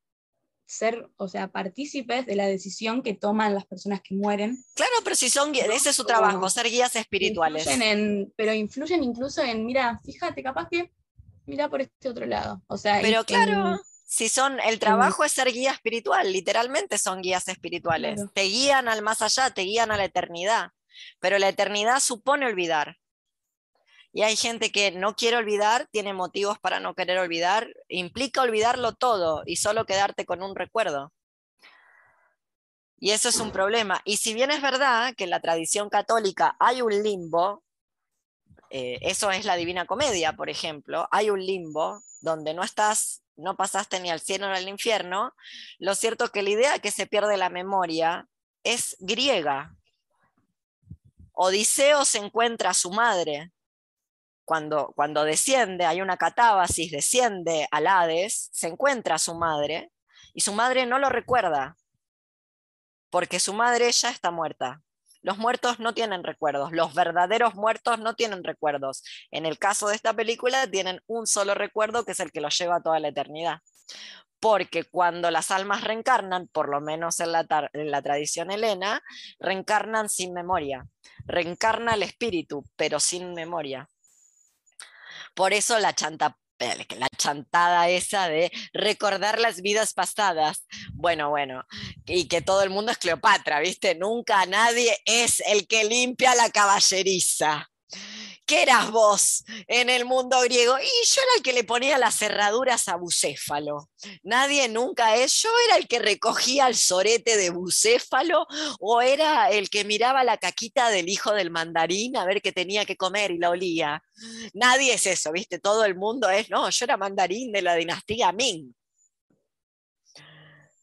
ser, o sea, partícipes de la decisión que toman las personas que mueren. Claro, pero si son guías, ese es su trabajo, ser guías espirituales. Influyen en- pero influyen incluso en, mira, fíjate, capaz que, mira por este otro lado. O sea, Pero en- claro, si son, el trabajo es ser guía espiritual, literalmente son guías espirituales. Claro. Te guían al más allá, te guían a la eternidad. Pero la eternidad supone olvidar. Y hay gente que no quiere olvidar, tiene motivos para no querer olvidar, implica olvidarlo todo y solo quedarte con un recuerdo. Y eso es un problema. Y si bien es verdad que en la tradición católica hay un limbo, eh, eso es la Divina Comedia, por ejemplo, hay un limbo donde no estás, no pasaste ni al cielo ni al infierno, lo cierto es que la idea de que se pierde la memoria es griega. Odiseo se encuentra a su madre. Cuando, cuando desciende, hay una catábasis, desciende al Hades, se encuentra a su madre y su madre no lo recuerda, porque su madre ya está muerta. Los muertos no tienen recuerdos, los verdaderos muertos no tienen recuerdos. En el caso de esta película tienen un solo recuerdo que es el que los lleva toda la eternidad. Porque cuando las almas reencarnan, por lo menos en la, en la tradición helena, reencarnan sin memoria. Reencarna el espíritu, pero sin memoria. Por eso la chanta la chantada esa de recordar las vidas pasadas. Bueno, bueno, y que todo el mundo es Cleopatra, ¿viste? Nunca nadie es el que limpia la caballeriza. ¿Qué eras vos en el mundo griego? Y yo era el que le ponía las cerraduras a Bucéfalo. Nadie nunca es. Yo era el que recogía el sorete de Bucéfalo o era el que miraba la caquita del hijo del mandarín a ver qué tenía que comer y la olía. Nadie es eso, ¿viste? Todo el mundo es, no, yo era mandarín de la dinastía Ming.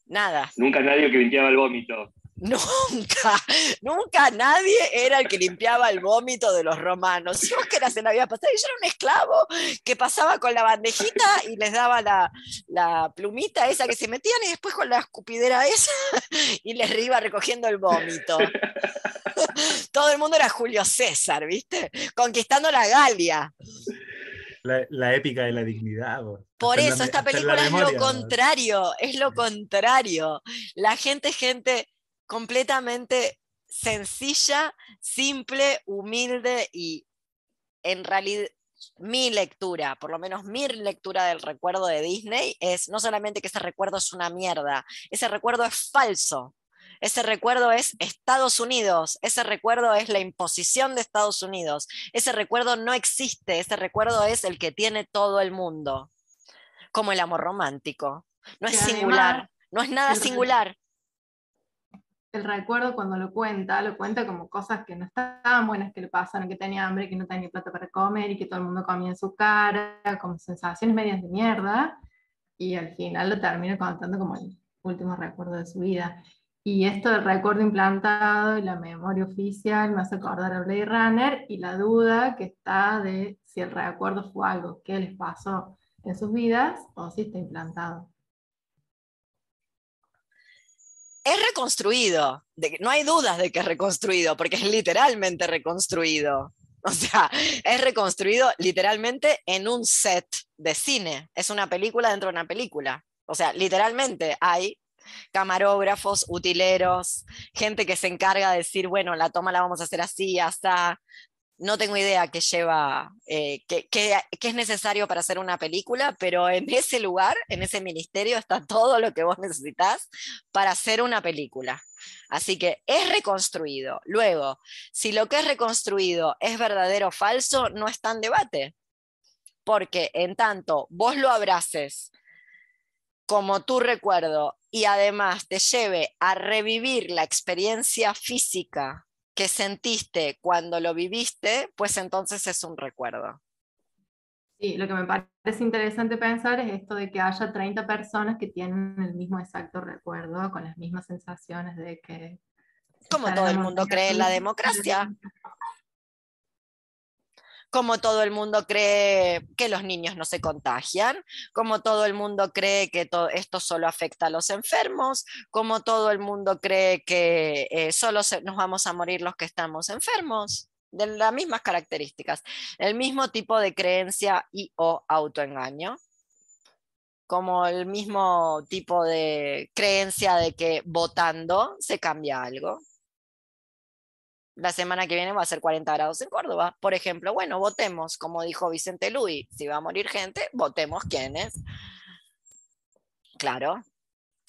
Nada, Nunca nadie que limpiaba el vómito. Nunca, *laughs* nunca nadie era el que limpiaba el vómito de los romanos. Si vos que eras en la vida pasada, yo era un esclavo que pasaba con la bandejita y les daba la, la plumita esa que se metían y después con la escupidera esa *laughs* y les iba recogiendo el vómito. *laughs* Todo el mundo era Julio César, ¿viste? Conquistando la Galia. La, la épica de la dignidad. po. Por Hasta en la eso esta película es memoria, lo contrario, es lo contrario. La gente es gente completamente sencilla, simple, humilde y en realidad mi lectura, por lo menos mi lectura del recuerdo de Disney es no solamente que ese recuerdo es una mierda, ese recuerdo es falso. Ese recuerdo es Estados Unidos, ese recuerdo es la imposición de Estados Unidos, ese recuerdo no existe, ese recuerdo es el que tiene todo el mundo, como el amor romántico. No es singular, no es nada singular. El recuerdo cuando lo cuenta, lo cuenta como cosas que no estaban buenas que le pasaron, que tenía hambre, que no tenía plata para comer y que todo el mundo comía en su cara, como sensaciones medias de mierda, y al final lo termina contando como el último recuerdo de su vida. Y esto del recuerdo implantado y la memoria oficial me hace acordar a Blade Runner y la duda que está de si el recuerdo fue algo que les pasó en sus vidas o si está implantado. Es reconstruido, no hay dudas de que es reconstruido, porque es literalmente reconstruido. *laughs* O sea, es reconstruido literalmente en un set de cine. Es una película dentro de una película. O sea, literalmente hay camarógrafos, utileros, gente que se encarga de decir, bueno, la toma la vamos a hacer así, hasta no tengo idea qué lleva, eh, qué, es necesario para hacer una película, pero en ese lugar, en ese ministerio, está todo lo que vos necesitas para hacer una película. Así que es reconstruido. Luego, si lo que es reconstruido es verdadero o falso, no está en debate. Porque en tanto vos lo abraces como tu recuerdo y además te lleve a revivir la experiencia física que sentiste cuando lo viviste, pues entonces es un recuerdo. Sí, lo que me parece interesante pensar es esto de que haya 30 personas que tienen el mismo exacto recuerdo, con las mismas sensaciones de que... Como todo el mundo cree en la democracia. *laughs* Como todo el mundo cree que los niños no se contagian, como todo el mundo cree que to- esto solo afecta a los enfermos, como todo el mundo cree que eh, solo se- nos vamos a morir los que estamos enfermos, de las mismas características, el mismo tipo de creencia y o autoengaño, como el mismo tipo de creencia de que votando se cambia algo. La semana que viene va a ser 40 grados en Córdoba, por ejemplo. Bueno, votemos, como dijo Vicente Luis, si va a morir gente, votemos quiénes. Claro.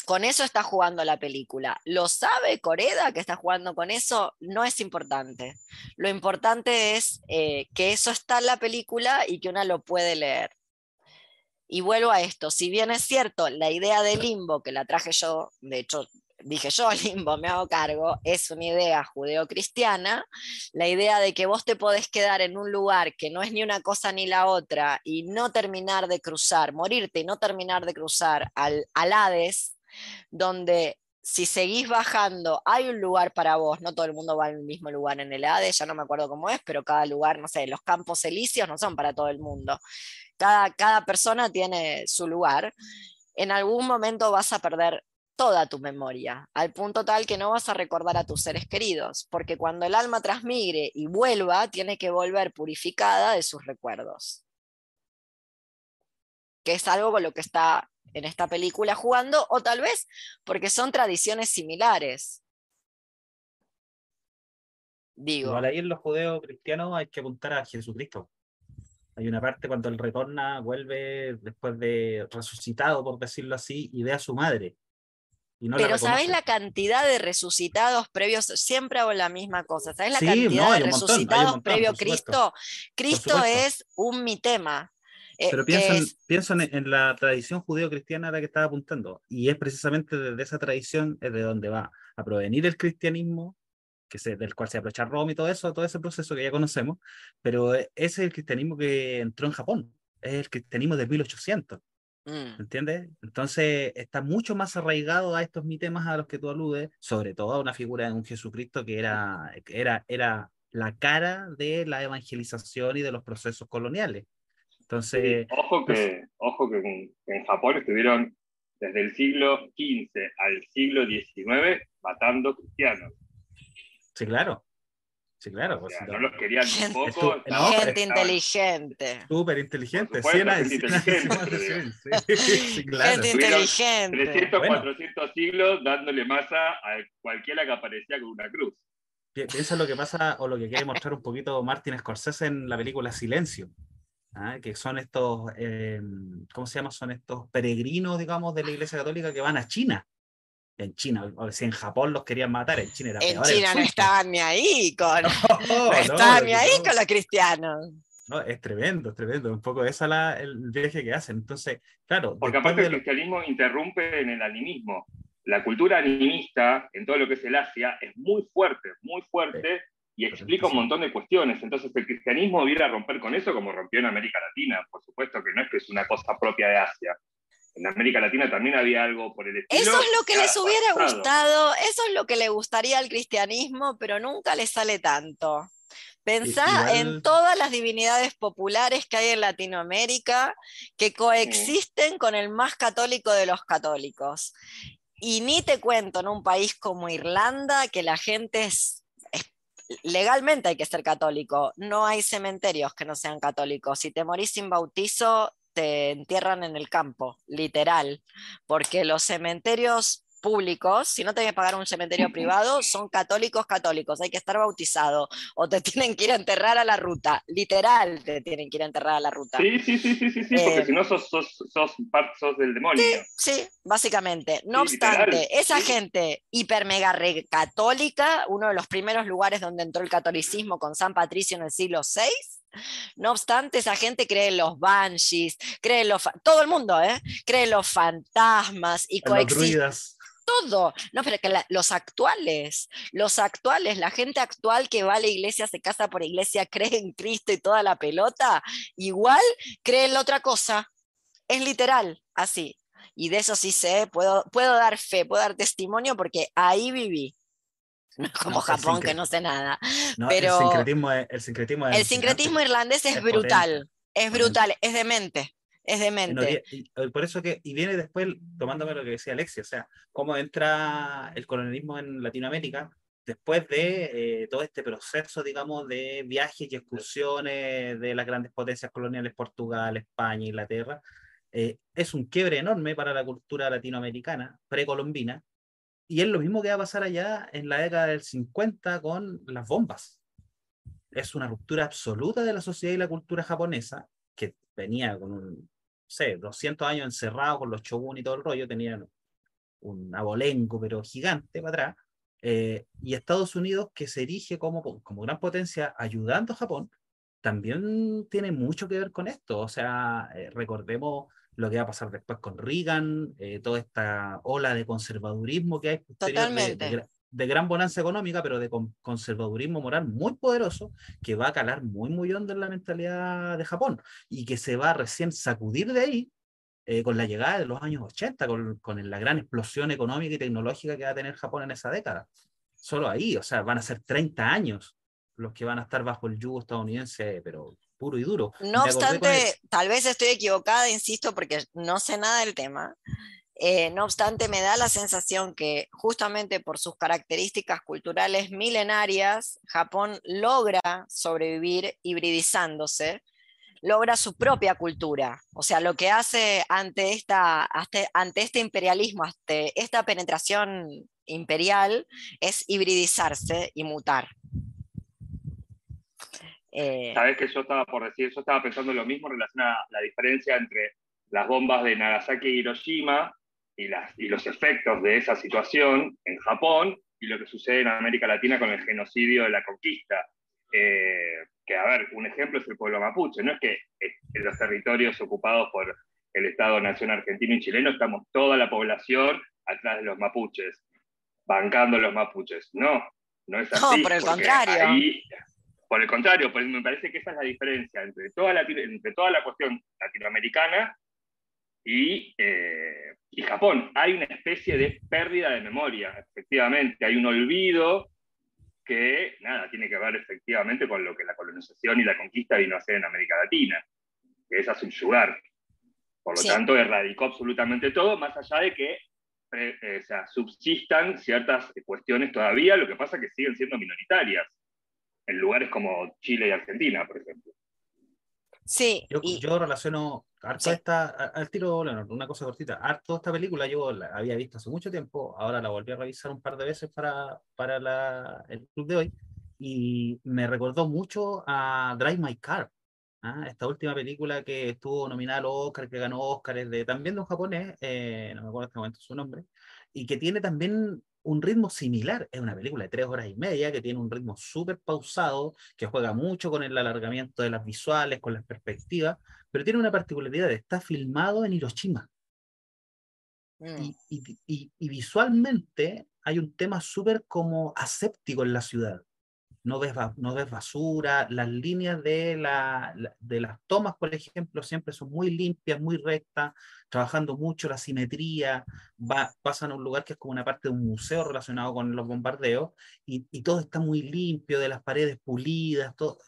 Con eso está jugando la película. ¿Lo sabe Coreda que está jugando con eso? No es importante. Lo importante es eh, que eso está en la película y que una lo puede leer. Y vuelvo a esto, si bien es cierto, la idea de limbo, que la traje yo, de hecho dije yo, *laughs* limbo, me hago cargo, es una idea judeocristiana, la idea de que vos te podés quedar en un lugar que no es ni una cosa ni la otra y no terminar de cruzar, morirte y no terminar de cruzar al, Hades, donde si seguís bajando hay un lugar para vos, no todo el mundo va al mismo lugar en el Hades, ya no me acuerdo cómo es, pero cada lugar, no sé, los campos elíseos no son para todo el mundo. Cada, cada persona tiene su lugar. En algún momento vas a perder toda tu memoria, al punto tal que no vas a recordar a tus seres queridos, porque cuando el alma transmigre y vuelva, tiene que volver purificada de sus recuerdos. Que es algo con lo que está en esta película jugando, o tal vez porque son tradiciones similares. Digo, Igual ahí en los judeos cristianos hay que apuntar a Jesucristo. Hay una parte cuando él retorna, vuelve después de resucitado, por decirlo así, y ve a su madre. Y no pero ¿sabés reconoce. la cantidad de resucitados previos? Siempre hago la misma cosa. ¿Sabés la Sí, cantidad no, de resucitados montón, previo supuesto. Cristo? Cristo es un mitema. eh, Pero piensan, es- piensan en, en la tradición judeo-cristiana a la que estaba apuntando. Y es precisamente desde esa tradición es de donde va a provenir el cristianismo, que se, del cual se aprovecha Roma y todo eso, todo ese proceso que ya conocemos. Pero eh, ese es el cristianismo que entró en Japón. Es el cristianismo de 1800. Mm. ¿Entiendes? Entonces está mucho más arraigado a estos mitemas a los que tú aludes, sobre todo a una figura de un Jesucristo que era, era, era la cara de la evangelización y de los procesos coloniales. Entonces, Ojo que, ojo que en, en Japón estuvieron desde el siglo XV al siglo XIX matando cristianos. sí, claro. Sí, claro. O pues, sea, no los querían Gente- un poco. Estu- estaban- no, Gente inteligente. Súper inteligente. Por supuesto, 100 años, gente 100 años inteligente, más recién, sí, sí, claro. Gente Tuvieron inteligente. 300, Bueno. 400 siglos dándole masa a cualquiera que aparecía con una cruz. Pi- Piensa lo que pasa o lo que quiere mostrar un poquito Martin Scorsese en la película Silencio, ¿ah? que son estos, eh, ¿cómo se llama? Son estos peregrinos, digamos, de la Iglesia Católica que van a China. En China, o si en Japón los querían matar, en China era En peor China no estaban ni ahí con, *laughs* No, *laughs* no no, estaban ni no, ahí no. con los cristianos. No, es tremendo, es tremendo. Un poco esa la, el viaje que hacen. Entonces, claro, Porque aparte el lo- cristianismo interrumpe en el animismo. La cultura animista, en todo lo que es el Asia, es muy fuerte, muy fuerte, y explica un montón de cuestiones. Entonces el cristianismo viene a romper con eso como rompió en América Latina. Por supuesto que no es que es una cosa propia de Asia. En América Latina también había algo por el estilo. Eso es lo que les hubiera gustado, eso es lo que le gustaría al cristianismo, pero nunca le sale tanto. Pensá igual- en todas las divinidades populares que hay en Latinoamérica que coexisten con el más católico de los católicos. Y ni te cuento en un país como Irlanda que la gente es, es- legalmente hay que ser católico. No hay cementerios que no sean católicos. Si te morís sin bautizo, te entierran en el campo, literal, porque los cementerios públicos, si no te que pagar un cementerio privado, *laughs* son católicos católicos, hay que estar bautizado o te *laughs* tienen que ir a enterrar a la ruta, literal te tienen que ir a enterrar a la ruta. Sí, sí, sí, sí, sí, sí porque Eh, si no sos, sos, sos, sos del demonio. Sí, básicamente. No Sí, literal, obstante, esa sí. gente hiper mega re- católica, uno de los primeros lugares donde entró el catolicismo con San Patricio en el siglo VI, no obstante, esa gente cree en los banshees, cree en los... Todo el mundo, ¿eh? Cree en los fantasmas y En los coexiste druidas. todo. No, pero que la- los actuales, los actuales, la gente actual que va a la iglesia, se casa por iglesia, *laughs* cree en Cristo y toda la pelota, igual cree en la otra cosa. Es literal, así. Y de eso sí sé, puedo, puedo dar fe, puedo dar testimonio porque ahí viví. No es *laughs* como No, Japón, que no sé nada. No, pero- el sincretismo es, el sincretismo es El sincretismo irlandés es, Es brutal, potente, es brutal, es demente, es En demente. Ori- y- y por eso que, y viene después, tomándome lo que decía Alexia, o sea, cómo entra el colonialismo en Latinoamérica después de eh, todo este proceso, digamos, de viajes y excursiones de las grandes potencias coloniales, Portugal, España, Inglaterra. eh, es un quiebre enorme para la cultura latinoamericana, precolombina, y es lo mismo que va a pasar allá en la década del 50 con las bombas. Es una ruptura absoluta de la sociedad y la cultura japonesa, que venía con un, sé, 200 años encerrado con los shogun y todo el rollo, tenían un abolengo, pero gigante para atrás, eh, y Estados Unidos, que se erige como, como gran potencia ayudando a Japón, también tiene mucho que ver con esto. O sea, eh, recordemos lo que va a pasar después con Reagan, eh, toda esta ola de conservadurismo que hay posterior de- de, Totalmente. de gran bonanza económica, pero de con- conservadurismo moral muy poderoso, que va a calar muy, muy hondo en la mentalidad de Japón y que se va a recién sacudir de ahí eh, con la llegada de los años 80, con, con la gran explosión económica y tecnológica que va a tener Japón en esa década. Solo ahí, o sea, van a ser 30 años los que van a estar bajo el yugo estadounidense, pero puro y duro. No obstante, tal vez estoy equivocada, insisto, porque no sé nada del tema. Eh, no obstante, me da la sensación que justamente por sus características culturales milenarias, Japón logra sobrevivir hibridizándose, logra su propia cultura. O sea, lo que hace ante, esta, ante este imperialismo, ante esta penetración imperial, es hibridizarse y mutar. Eh, Sabes que yo estaba por decir, yo estaba pensando lo mismo en relación a la diferencia entre las bombas de Nagasaki y Hiroshima y, las, y los efectos de esa situación en Japón y lo que sucede en América Latina con el genocidio de la conquista. Eh, que, a ver, un ejemplo es el pueblo mapuche. No es que eh, en los territorios ocupados por el Estado Nación argentino y chileno estamos toda la población atrás de los mapuches, bancando a los mapuches. No, no es No, así. por el contrario. ahí- por el contrario, pues me parece que esa es la diferencia entre toda la, entre toda la cuestión latinoamericana y, eh, y Japón. Hay una especie de pérdida de memoria, efectivamente. Hay un olvido que, nada, tiene que ver efectivamente con lo que la colonización y la conquista vino a hacer en América Latina, que es a subyugar. Por lo Sí. tanto, erradicó absolutamente todo, más allá de que eh, o sea, subsistan ciertas cuestiones todavía, lo que pasa es que siguen siendo minoritarias en lugares como Chile y Argentina, por ejemplo. sí, Yo, y- yo relaciono harto Sí. esta, a- al tiro, Leonardo, una cosa cortita, harto esta película yo la había visto hace mucho tiempo, ahora la volví a revisar un par de veces para, para la, el club de hoy, y me recordó mucho a Drive My Car, ¿ah? esta última película que estuvo nominada al Oscar, que ganó Oscars, de, también de un japonés, eh, no me acuerdo en este momento su nombre, y que tiene también un ritmo similar, es una película de tres horas y media, que tiene un ritmo súper pausado, que juega mucho con el alargamiento de las visuales, con las perspectivas, pero tiene una particularidad, está filmado en Hiroshima mm, y, y- y- y visualmente hay un tema súper como aséptico en la ciudad. No ves, no ves basura, las líneas de, la, de las tomas, por ejemplo, siempre son muy limpias, muy rectas, trabajando mucho la simetría, va, pasan a un lugar que es como una parte de un museo relacionado con los bombardeos, y, y todo está muy limpio, de las paredes pulidas, todo.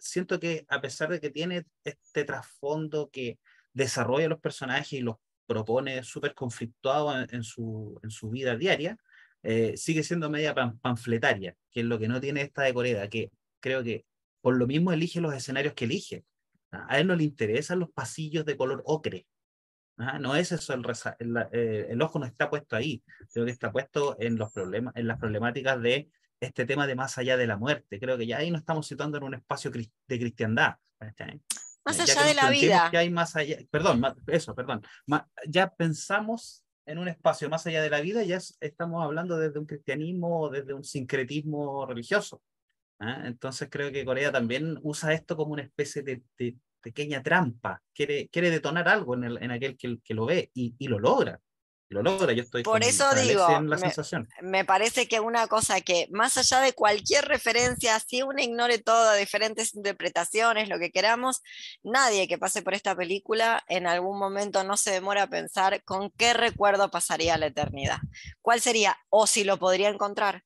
Siento que a pesar de que tiene este trasfondo que desarrolla los personajes y los propone súper conflictuado en su, en su vida diaria, eh, sigue siendo media pan- panfletaria, que es lo que no tiene esta de Corea, que creo que por lo mismo elige los escenarios que elige. Ah, A él no le interesan los pasillos de color ocre. Ah, No es eso, el, el, eh, el ojo no está puesto ahí, creo que está puesto en, los problemas, en las problemáticas de este tema de más allá de la muerte. Creo que ya ahí nos estamos situando en un espacio de cristiandad. Más allá de la vida. que hay más allá, perdón, eso, perdón. ya pensamos en un espacio más allá de la vida, ya es- estamos hablando desde un cristianismo o desde un sincretismo religioso. ¿ah? Entonces creo que Corea también usa esto como una especie de, de pequeña trampa. Quiere, quiere detonar algo en, el, en aquel que, que lo ve y, y lo logra. Lo logra, yo estoy Por con- eso digo, en la me- sensación. me parece que una cosa que, más allá de cualquier referencia, si uno ignore todo, diferentes interpretaciones, lo que queramos, nadie que pase por esta película en algún momento no se demora a pensar con qué recuerdo pasaría la eternidad. ¿Cuál sería? O si lo podría encontrar.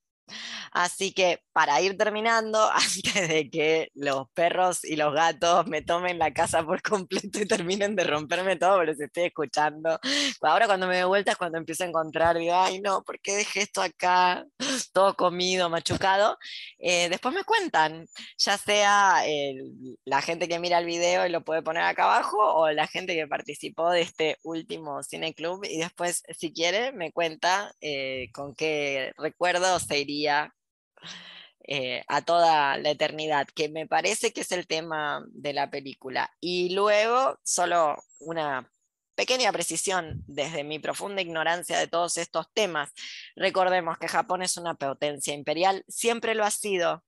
Así que para ir terminando, *laughs* antes de que los perros y los gatos me tomen la casa por completo y terminen de romperme todo, pero los estoy escuchando. Ahora cuando me doy vuelta es cuando empiezo a encontrar, digo, ay no, ¿por qué dejé esto acá? *gasps* Todo comido, machucado. Eh, después me cuentan, ya sea la gente que mira el video y lo puede poner acá abajo, o la gente que participó de este último Cine Club, y después, si quiere, me cuenta eh, con qué recuerdo se iría eh, a toda la eternidad, que me parece que es el tema de la película. Y luego, solo una pequeña precisión desde mi profunda ignorancia de todos estos temas. Recordemos que Japón es una potencia imperial, siempre lo ha sido,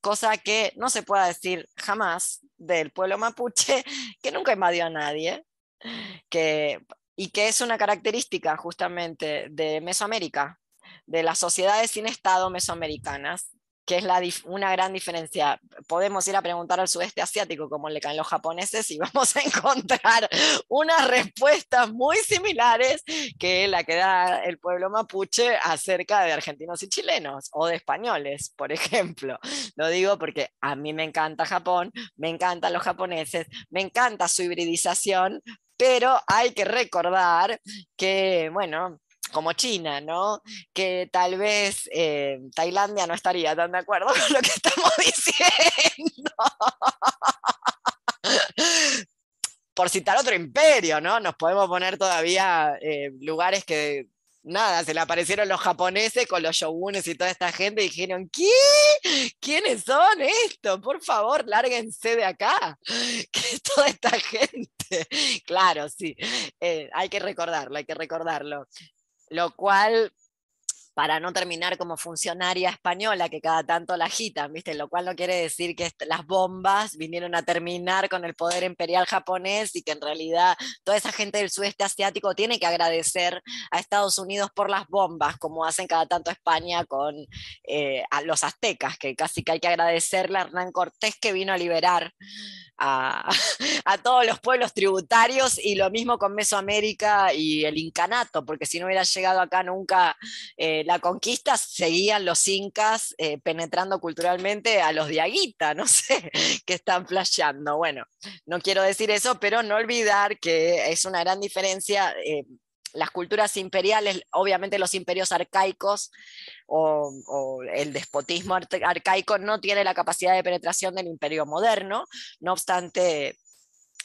cosa que no se pueda decir jamás del pueblo mapuche, *laughs* que nunca invadió a nadie, que, y que es una característica justamente de Mesoamérica, de las sociedades sin Estado mesoamericanas, que es una gran diferencia. Podemos ir a preguntar al sudeste asiático cómo le caen los japoneses y *laughs* vamos a encontrar unas respuestas muy similares que la que da el pueblo mapuche acerca de argentinos y chilenos o de españoles, por *laughs* ejemplo. Lo digo porque a mí me encanta Japón, me encantan los japoneses, me encanta su hibridización, pero hay que recordar que, bueno, como China, ¿no? Que tal vez eh, Tailandia no estaría tan de acuerdo *laughs* con lo que estamos *laughs* diciendo. Por citar otro imperio, ¿no? Nos podemos poner todavía eh, lugares que, nada, se le aparecieron los japoneses con los shogunes y toda esta gente y dijeron, ¿qué? ¿Quiénes son estos? Por favor, lárguense de acá. *laughs* ¿Qué es toda esta gente? Claro, sí, eh, hay que recordarlo, hay que recordarlo lo cual, para no terminar como funcionaria española, que cada tanto la agitan, ¿viste? Lo cual no quiere decir que las bombas vinieron a terminar con el poder imperial japonés y que en realidad toda esa gente del sudeste asiático tiene que agradecer a Estados Unidos por las bombas, como hacen cada tanto España con eh, a los aztecas, que casi que hay que agradecerle a Hernán Cortés que vino a liberar a, *laughs* a todos los pueblos tributarios y lo mismo con Mesoamérica y el incanato, porque si no hubiera llegado acá nunca eh, la conquista, seguían los incas eh, penetrando culturalmente a los diaguita, no *laughs* sé, que están flasheando. Bueno, no quiero decir eso, pero no olvidar que es una gran diferencia. eh, las culturas imperiales, obviamente los imperios arcaicos o, o el despotismo arcaico no tiene la capacidad de penetración del imperio moderno, no obstante,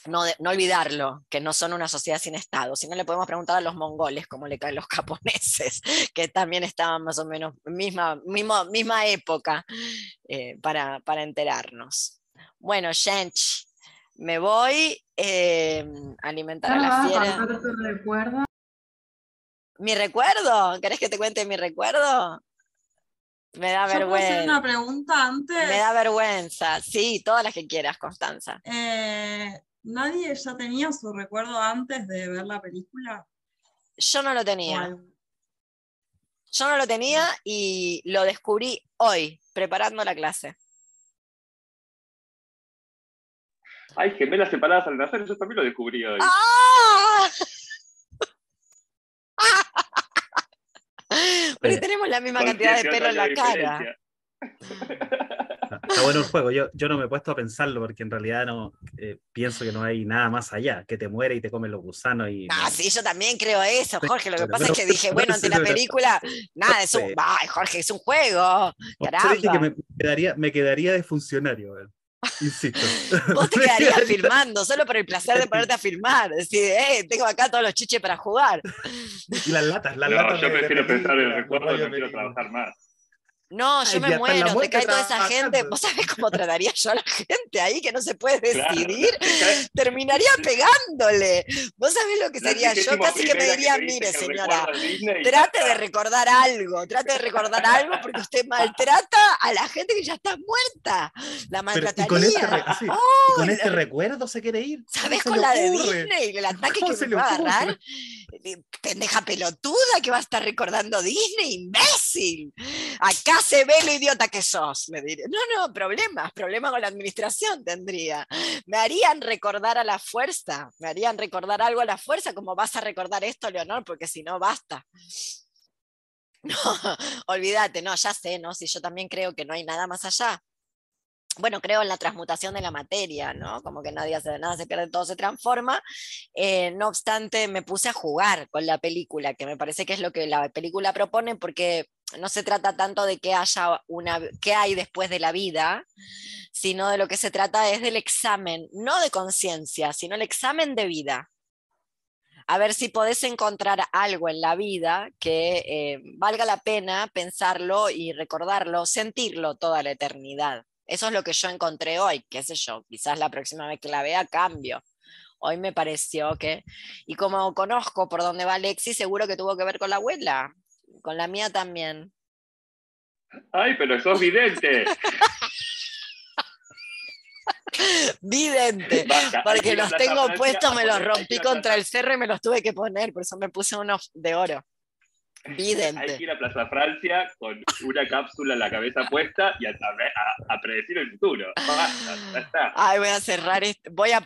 no, de- no olvidarlo, que no son una sociedad sin Estado. Si no le podemos preguntar a los mongoles cómo le caen los japoneses, *laughs* que también estaban más o menos misma, mismo- misma época eh, para, para enterarnos. Bueno, Shench, me voy eh, a alimentar a ¿No la fiera. contar tu recuerdo? ¿Mi recuerdo? ¿Querés que te cuente mi recuerdo? Me da ¿Yo puedo hacer vergüenza. una pregunta antes? Me da vergüenza. Sí, todas las que quieras, Constanza. Eh, ¿Nadie ya tenía su recuerdo antes de ver la película? Yo no lo ¿O tenía. Yo no lo tenía y lo descubrí hoy, preparando la clase. Hay gemelas separadas al nacer, yo también lo descubrí hoy. ¡Ah! *laughs* Porque Eh, tenemos la misma cantidad de pelo en la 18 años cara. *laughs* Está bueno el juego. Yo, yo no me he puesto a pensarlo porque en realidad no. eh, pienso que no hay nada más allá, que te muere y te comen los gusanos y... Ah, no. sí, yo también creo eso, Jorge. Lo que pasa es que dije, no bueno, ante la película, nada, es un. Ay, Jorge, es un juego. Dije que Caramba. me quedaría, me quedaría de funcionario, weón. insisto. *laughs* Vos te *laughs* quedarías filmando solo por el placer de ponerte a filmar. Decir, eh, tengo acá todos los chiches para jugar. Y las latas, las No, latas yo prefiero pensar en el recuerdo, no quiero trabajar más. No, yo Ay, me muero, te cae toda esa gente. ¿Vos sabés cómo trataría yo a la gente ahí que no se puede Claro. decidir? *laughs* Terminaría *laughs* pegándole. ¿Vos sabés lo que sería yo? Casi que me diría, mire, señora, trate de recordar algo, trate de recordar algo porque usted maltrata a la gente que ya está muerta. La Pero, y con este, maltrataría. re- sí, y con este la- recuerdo se quiere ir. ¿Cómo ¿Sabés se con la de? Disney? El ataque ¿Cómo que se le va a agarrar. Pendeja pelotuda que va a estar recordando Disney, imbécil. Acá se ve lo idiota que sos, le diré. No, no, problemas, problemas con la administración tendría. Me harían recordar a la fuerza, me harían recordar algo a la fuerza, como vas a recordar esto, Leonor, porque si no, basta. *laughs* No, olvídate, no, ya sé, ¿no? Si yo también creo que no hay nada más allá bueno, creo en la transmutación de la materia, ¿no? Como que nadie hace, nada se pierde, todo se transforma. Eh, no obstante, me puse a jugar con la película, que me parece que es lo que la película propone, porque no se trata tanto de que haya una, qué hay después de la vida, sino de lo que se trata es del examen, no de conciencia, sino el examen de vida. A ver si podés encontrar algo en la vida que eh, valga la pena pensarlo y recordarlo, sentirlo toda la eternidad. Eso es lo que yo encontré hoy, qué sé yo, quizás la próxima vez que la vea cambio. Hoy me pareció que, y como conozco por dónde va Alexi, seguro que tuvo que ver con la abuela, con la mía también. Ay, pero sos vidente. *laughs* Vidente, Basta, porque los tengo puestos, me los rompí contra el cerro y me los tuve que poner, por eso me puse unos de oro. Hay Vidente. que ir a Plaza Francia con una cápsula en la cabeza puesta y a, a- a predecir el futuro. Basta, ya está. Ay, voy a cerrar, este- voy a